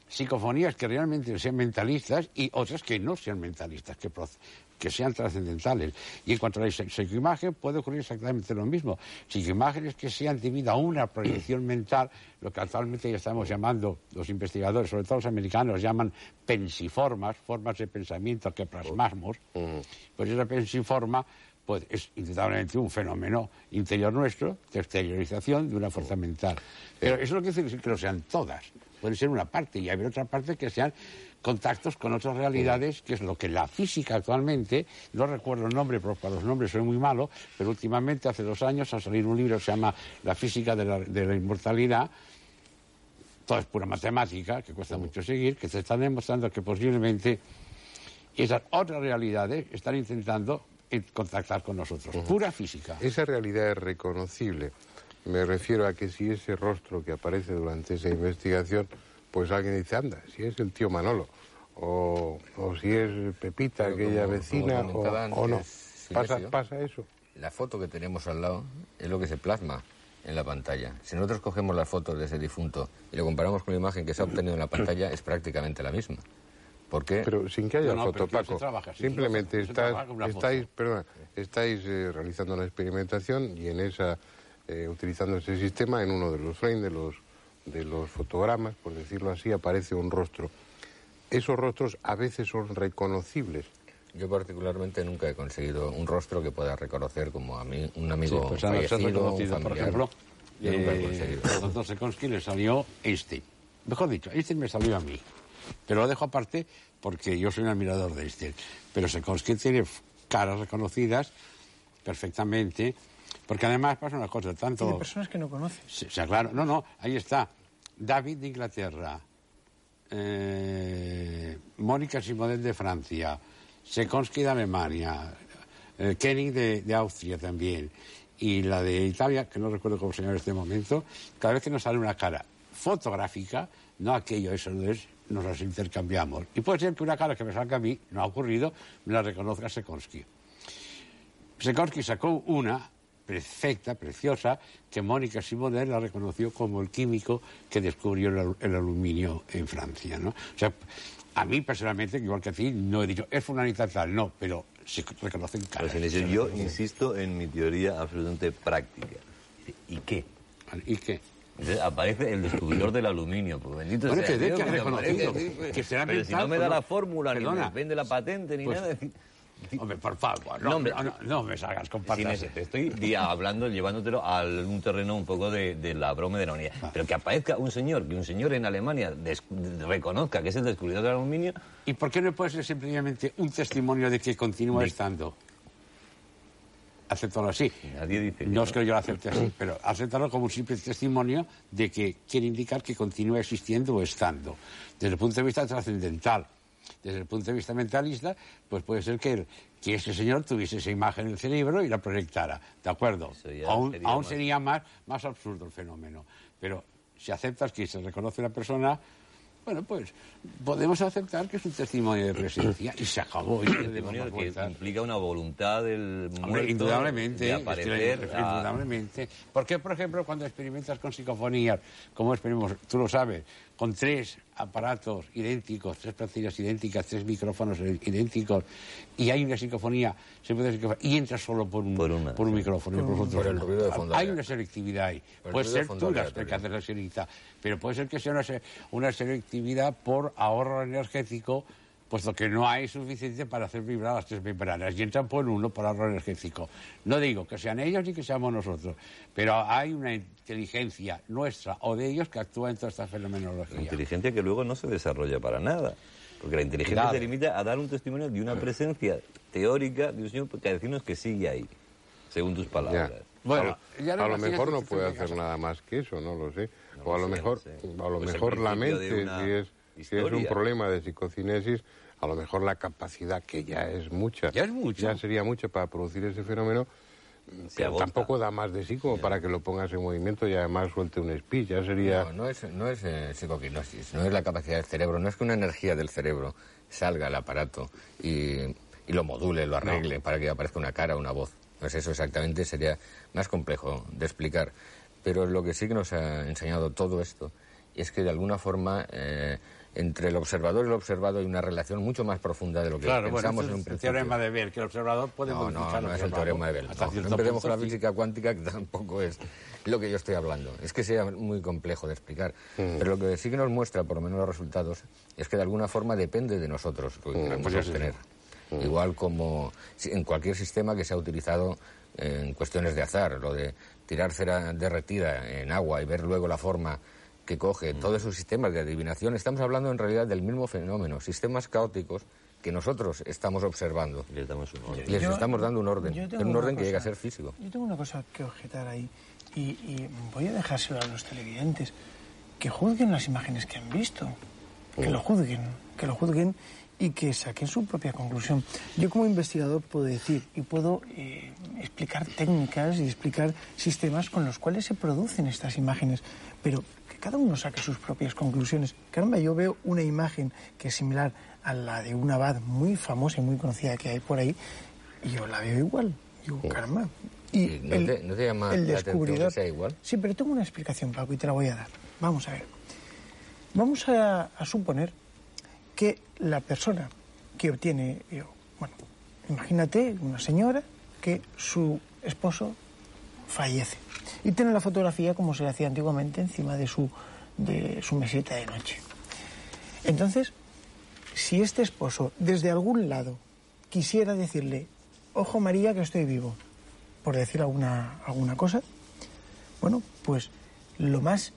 psicofonías que realmente sean mentalistas y otras que no sean mentalistas, que, que sean trascendentales. Y en cuanto a la psi- psicoimagen, puede ocurrir exactamente lo mismo. Psicoimágenes que sean debido a una proyección [clears throat] mental, lo que actualmente ya estamos llamando, los investigadores, sobre todo los americanos, llaman pensiformas, formas de pensamiento que plasmamos. Pues esa pensiforma pues es indudablemente un fenómeno interior nuestro de exteriorización de una fuerza mental. Pero eso no quiere decir que lo sean todas. puede ser una parte y haber otra parte que sean contactos con otras realidades, que es lo que la física actualmente, no recuerdo el nombre, porque para los nombres soy muy malo, pero últimamente, hace dos años, ha salido un libro que se llama La física de la, de la inmortalidad, todo es pura matemática, que cuesta mucho seguir, que se están demostrando que posiblemente esas otras realidades están intentando contactar con nosotros. Pura física. Esa realidad es reconocible. Me refiero a que si ese rostro que aparece durante esa investigación, pues alguien dice, anda, si es el tío Manolo, o, o si es Pepita, aquella vecina, o, no. ¿Pasa, ¿Pasa eso? La foto que tenemos al lado es lo que se plasma en la pantalla. Si nosotros cogemos las fotos de ese difunto y lo comparamos con la imagen que se ha obtenido en la pantalla, es prácticamente la misma. Porque... Pero sin que haya foto, Paco. Simplemente estáis, perdona, estáis eh, realizando una experimentación y en esa, eh, utilizando ese sistema, en uno de los frames de los, de los fotogramas, por decirlo así, aparece un rostro. Esos rostros a veces son reconocibles. Yo particularmente nunca he conseguido un rostro que pueda reconocer como a mí un amigo sí, pues fallecido, un familiar. Por ejemplo, yo nunca he conseguido. Al doctor Sekonsky le salió Einstein. Mejor dicho, Einstein me salió a mí. Pero lo dejo aparte porque yo soy un admirador de Einstein. Pero Sekonsky tiene caras reconocidas perfectamente, porque además pasa una cosa, tanto... De personas que no conoces. O sea, claro, no, no, ahí está. David de Inglaterra, eh, Mónica Simonet de Francia, Sekonsky de Alemania, eh, de, Austria también, y la de Italia, que no recuerdo cómo se llama en este momento, cada vez que nos sale una cara fotográfica, no aquello, eso no es, nos las intercambiamos. Y puede ser que una cara que me salga a mí, no ha ocurrido, me la reconozca Sekonsky. Sekonsky sacó una perfecta, preciosa, que Mónica Simonet la reconoció como el químico que descubrió el, aluminio en Francia. ¿no? O sea, a mí personalmente, igual que a ti, no he dicho, es fulanita tal, no, pero se reconocen caras. Pues yo insisto en mi teoría absolutamente práctica. ¿Y qué? ¿Y qué? aparece el descubridor del aluminio, pues bendito bueno, sea. Que, que, que, reconocido, que será Pero si no me da la fórmula, ni me vende la patente, ni pues, nada. [laughs] Hombre, por favor, no, no, no, no me salgas con patas. te estoy hablando, llevándotelo a un terreno un poco de, de la broma de la unidad. Ah. Pero que aparezca un señor, que un señor en Alemania reconozca que es el descubridor del aluminio. ¿Y por qué no puede ser simplemente un testimonio de que continúa estando? Aceptarlo así. Nadie dice no es que yo lo acepte así, pero aceptarlo como un simple testimonio de que quiere indicar que continúa existiendo o estando, desde el punto de vista trascendental desde el punto de vista mentalista, pues puede ser que, que ese señor tuviese esa imagen en el cerebro y la proyectara, ¿de acuerdo? Aún, sería, aún más... sería más, más absurdo el fenómeno. Pero si aceptas que se reconoce la persona, bueno, pues podemos aceptar que es un testimonio de [coughs] presencia y se acabó. Y [coughs] testimonio que implica una voluntad del muerto indudablemente, de aparecer indudablemente. Porque, por ejemplo, cuando experimentas con psicofonías, como experimentamos, tú lo sabes, con tres aparatos idénticos, tres plantillas idénticas, tres micrófonos idénticos, y hay una psicofonía, se puede y entra solo por un, por, un micrófono. Por, por el ruido de fondo. Hay una selectividad ahí. Puede ser tú las que haces la selectividad, pero puede ser que sea una, una selectividad por ahorro energético puesto que no hay suficiente para hacer vibrar las tres membranas y entran por uno por ahorro energético. No digo que sean ellos ni que seamos nosotros, pero hay una inteligencia nuestra o de ellos que actúa en toda esta fenomenología. inteligencia que luego no se desarrolla para nada. Porque la inteligencia se limita a dar un testimonio de una presencia teórica de un señor que decirnos que sigue ahí, según tus palabras. Bueno, a lo, mejor no puede hacer nada más que eso, no lo sé. o a lo mejor, a lo pues mejor la mente, si es un problema de psicocinesis, a lo mejor la capacidad, que ya es mucha, ya, es mucha. ya sería mucha para producir ese fenómeno, pero tampoco da más de sí como para que lo pongas en movimiento y además suelte un speech, ya sería... No, no es, no es eh, psicoquinosis, no es la capacidad del cerebro, no es que una energía del cerebro salga al aparato y, y lo module, lo arregle para que aparezca una cara una voz. Pues eso exactamente sería más complejo de explicar. Pero lo que sí que nos ha enseñado todo esto es que de alguma forma... Eh, entre el observador y el observado hay una relación mucho más profunda de lo que claro, pensamos bueno, en un el teorema de Bell, que el observador puede no, no, no, es el teorema de Bell. No, empecemos con la física cuántica, que tampoco es lo que yo estoy hablando. Es que sea muy complejo de explicar. Mm. Pero lo que sí que nos muestra, por lo menos los resultados, es que de alguna forma depende de nosotros lo que mm, queremos pues obtener. Mm. Igual como en cualquier sistema que se ha utilizado en cuestiones de azar, lo de tirar cera derretida en agua y ver luego la forma que coge todos esos sistemas de adivinación, estamos hablando en realidad del mismo fenómeno, sistemas caóticos que nosotros estamos observando. Les damos un orden. Les Yo- estamos dando un orden, yo tengo un una orden que llega a cosa- ser físico. Yo tengo una cosa que objetar ahí y, y voy a dejárselo a los televidentes. Que juzguen las imágenes que han visto. Que lo juzguen, que lo juzguen y que saquen su propia conclusión. Yo como investigador puedo decir y puedo eh, explicar técnicas y explicar sistemas con los cuales se producen estas imágenes, pero cada uno saque sus propias conclusiones. Caramba, yo veo una imagen que es similar a la de una abad muy famosa y muy conocida que hay por ahí y yo la veo igual. Digo, caramba. Y ¿Y no te- no te llama el descubridor. sea igual? Sí, pero tengo una explicación, Paco, y te la voy a dar. Vamos a ver. Vamos a, a suponer que la persona que obtiene, eh, bueno, imagínate una señora que su esposo fallece y tiene la fotografía como se hacía antiguamente encima de su, de su mesita de noche. Entonces, si este esposo desde algún lado quisiera decirle, ojo María que estoy vivo, por decir alguna, alguna cosa, bueno, pues lo más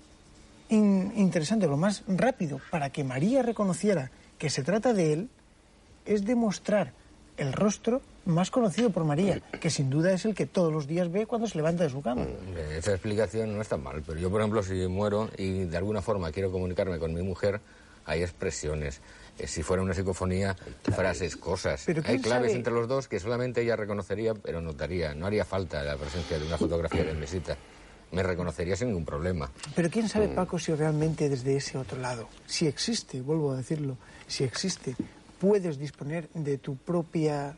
in- interesante, lo más rápido para que María reconociera que se trata de él es demostrar el rostro más conocido por María, que sin duda es el que todos los días ve cuando se levanta de su cama. Eh, Esa explicación no está mal, pero yo, por ejemplo, si muero y de alguna forma quiero comunicarme con mi mujer, hay expresiones. Eh, Si fuera una psicofonía, frases, cosas. Pero Hay ¿quién claves sabe? entre los dos que solamente ella reconocería, pero notaría. No haría falta la presencia de una fotografía de mesita. Me reconocería sin ningún problema. Pero quién sabe, Paco, si realmente desde ese otro lado, si existe, vuelvo a decirlo, si existe, puedes disponer de tu propia,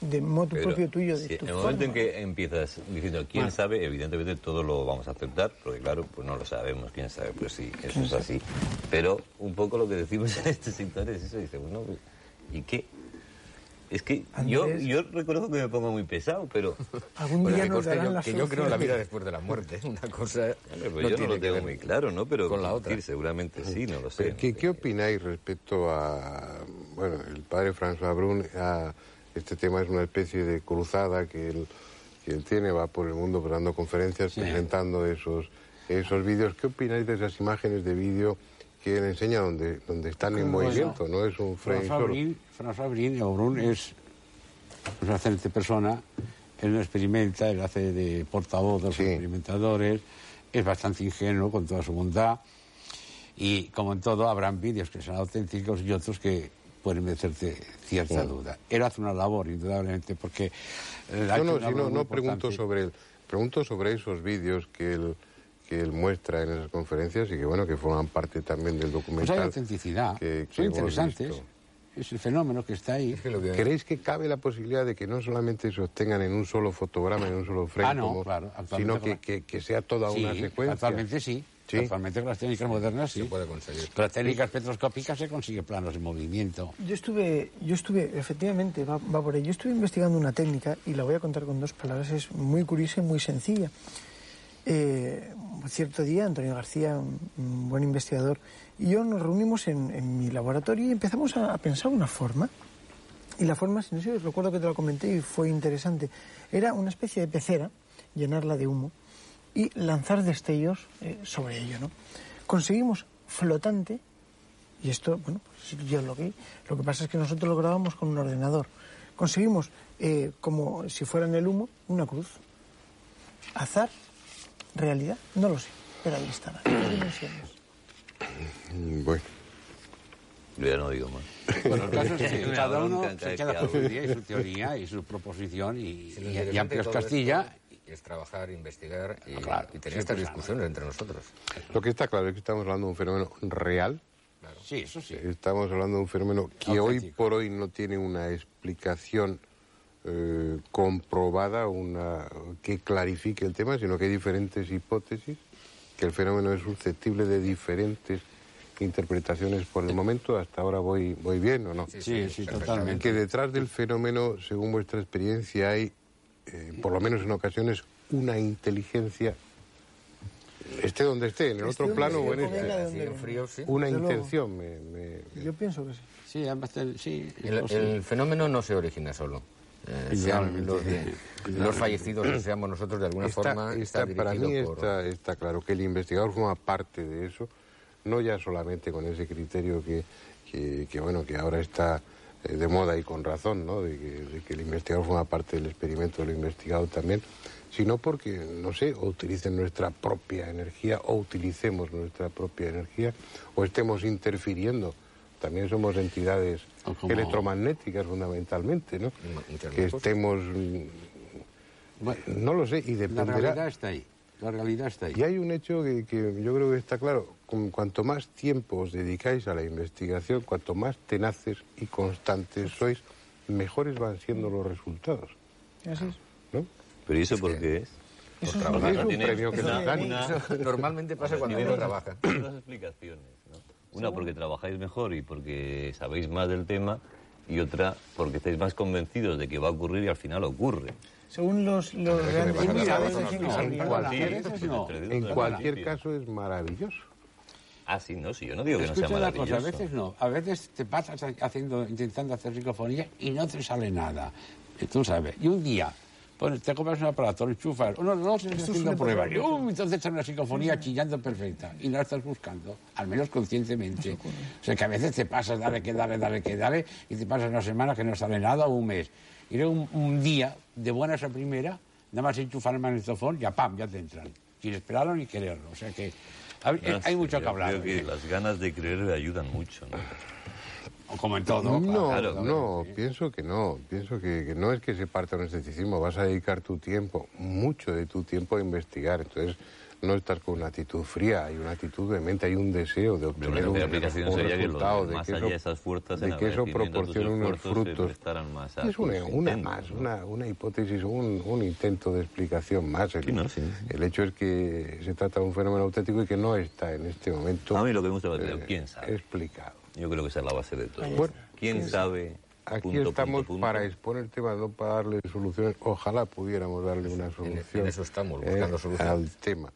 de modo Pero, propio tuyo, de sí, en el momento en que empiezas diciendo quién Bueno. sabe, evidentemente todo lo vamos a aceptar, porque claro, pues no lo sabemos, quién sabe, pues sí, eso es así. Pero un poco lo que decimos [laughs] en este sector es eso, dice, bueno, pues, ¿y qué? Es que yo, Andrés. yo reconozco que me pongo muy pesado, pero... [laughs] Algún día nos darán yo, la que yo creo en la vida después de la muerte. [laughs] Una cosa Hombre, pues no yo no lo tengo muy claro, ¿no? Pero con la otra. decir, seguramente sí, no lo sé. Pero, ¿Qué, qué opináis respecto a, bueno, el padre François Brun, a este tema es una especie de cruzada que él, que él tiene, va por el mundo dando conferencias, Sí. presentando esos, esos vídeos. ¿Qué opináis de esas imágenes de vídeo que él enseña donde, donde están en Bueno, movimiento? No es un frame François. Brin, François Brin, o Brun es una excelente persona. Él no experimenta, él hace de portavoz de los Sí. experimentadores, es bastante ingenuo con toda su bondad. Y como en todo, habrán vídeos que serán auténticos y otros que pueden meterte cierta duda. Él hace una labor, indudablemente, porque... él ha No, no, si no, pregunto sobre él. Pregunto sobre esos vídeos que él, que él muestra en esas conferencias y que, bueno, que forman parte también del Pues documental. hay autenticidad, que- que son interesantes. visto. Es el fenómeno que está ahí. Es que ¿Creéis que cabe la posibilidad de que no solamente se obtengan en un solo fotograma, en un solo frame, Ah, no, como- claro, actualmente sino que, que- que sea toda Sí, una secuencia? Actualmente sí. Sí. Actualmente con las técnicas modernas sí. se puede conseguir. Con las técnicas espectroscópicas se consigue planos de movimiento. Yo estuve, yo estuve, efectivamente, va, va por ahí. Yo estuve investigando una técnica y la voy a contar con dos palabras. Es muy curiosa y muy sencilla. Eh, cierto día, Antonio García, un, un buen investigador, y yo nos reunimos en, en mi laboratorio y empezamos a, a pensar una forma. Y la forma, si no sé, recuerdo que te lo comenté y fue interesante. Era una especie de pecera, llenarla de humo y lanzar destellos eh, sobre ello, ¿no? Conseguimos flotante y esto, bueno, pues yo lo que lo que pasa es que nosotros lo grabamos con un ordenador. Conseguimos, eh, como si fuera en el humo, una cruz. Azar, realidad, no lo sé, pero ahí estaba. [coughs] Bueno, Yo ya no digo más. Bueno, el caso es que [laughs] Me cada da uno se cada queda que con su idea y su teoría y su proposición y, y- y Amplios Castilla. Es trabajar, investigar y, Ah, claro, y tener sí, estas pues, discusiones entre nosotros. lo que está claro es que estamos hablando de un fenómeno real. Sí, eso sí. Estamos hablando de un fenómeno que hoy por hoy no tiene una explicación eh, comprobada, una que clarifique el tema, sino que hay diferentes hipótesis, que el fenómeno es susceptible de diferentes interpretaciones por el momento. Hasta ahora voy, voy bien o no. Sí, sí, perfectamente. totalmente. que detrás del fenómeno, según vuestra experiencia, hay, eh, por lo menos en ocasiones, una inteligencia, esté donde esté, en el otro plano o en este, frío, sí. una Desde intención. Me, me- Yo pienso que sí. Sí, además, el- sí, El, eso sí. el fenómeno no se origina solo. eh, sean los, de- los fallecidos que seamos nosotros de alguna Está- forma está- está para mí por- está, está claro que el investigador forma parte de eso, no ya solamente con ese criterio que, que, que, bueno que ahora está eh, de moda y con razón, ¿no? de, que, de que el investigador forma parte del experimento de lo investigado también, sino porque, no sé, o utilicen nuestra propia energía o utilicemos nuestra propia energía o estemos interfiriendo. También somos entidades como- electromagnéticas fundamentalmente, ¿no? Que estemos... mm, Bueno, No lo sé, y la dependerá... realidad está ahí. La realidad está ahí. Y hay un hecho que, que yo creo que está claro. Con cuanto más tiempo os dedicáis a la investigación, cuanto más tenaces y constantes sois, mejores van siendo los resultados. Así es. ¿no? ¿Pero y eso por qué es? Eso es un premio que nos dan. [laughs] normalmente pasa cuando uno dos- trabaja. Dos explicaciones. ¿no? Una porque trabajáis mejor y porque sabéis más del tema y otra porque estáis más convencidos de que va a ocurrir y al final ocurre. Según los, los grandes se en cualquier- a veces no. Entre- En Perdona, cualquier sí. caso es maravilloso. Ah, sí, no, sí, yo no digo que no sea una cosa, a maravilloso. veces no. A veces te pasas haciendo, intentando hacer psicofonía y no te sale nada. Tú sabes. Y un día pues, te compras un aparato, lo enchufas, uno, no, estás Esto haciendo pruebas. Y, uh, entonces sale una psicofonía chillando perfecta. Y no la estás buscando, al menos conscientemente. O sea que a veces te pasas, dale que dale, dale que dale, y te pasas una semana que no sale nada o un mes. Y luego un, un día, de buenas a primera, nada más enchufar el magnetofón, ya pam, ya te entran. Sin esperarlo ni quererlo. O sea que hay, No hay sé, mucho que hablar. Creo que las ganas de creer ayudan mucho. ¿no? Como en todo. No, claro. no, pienso que no. Pienso que, que no es que se parta un escepticismo. Vas a dedicar tu tiempo, mucho de tu tiempo, a investigar. Entonces, no estás con una actitud fría, hay una actitud de mente, hay un deseo de obtener un, resultado, de más que allá de eso, esas fuerzas de que eso proporcione unos frutos. más Es una, una más, ¿no? una, una hipótesis, un, un intento de explicación más. El, Sí, no, sí, sí. el hecho es que se trata de un fenómeno auténtico y que no está en este momento A mí lo que me gusta eh, quién sabe. explicado. Yo creo que esa es la base de todo. Bueno, ¿Quién sabe? Aquí punto, estamos punto, punto? para exponer temas, no para darle soluciones. Ojalá pudiéramos darle una en solución eso estamos, eh, buscando soluciones. al tema.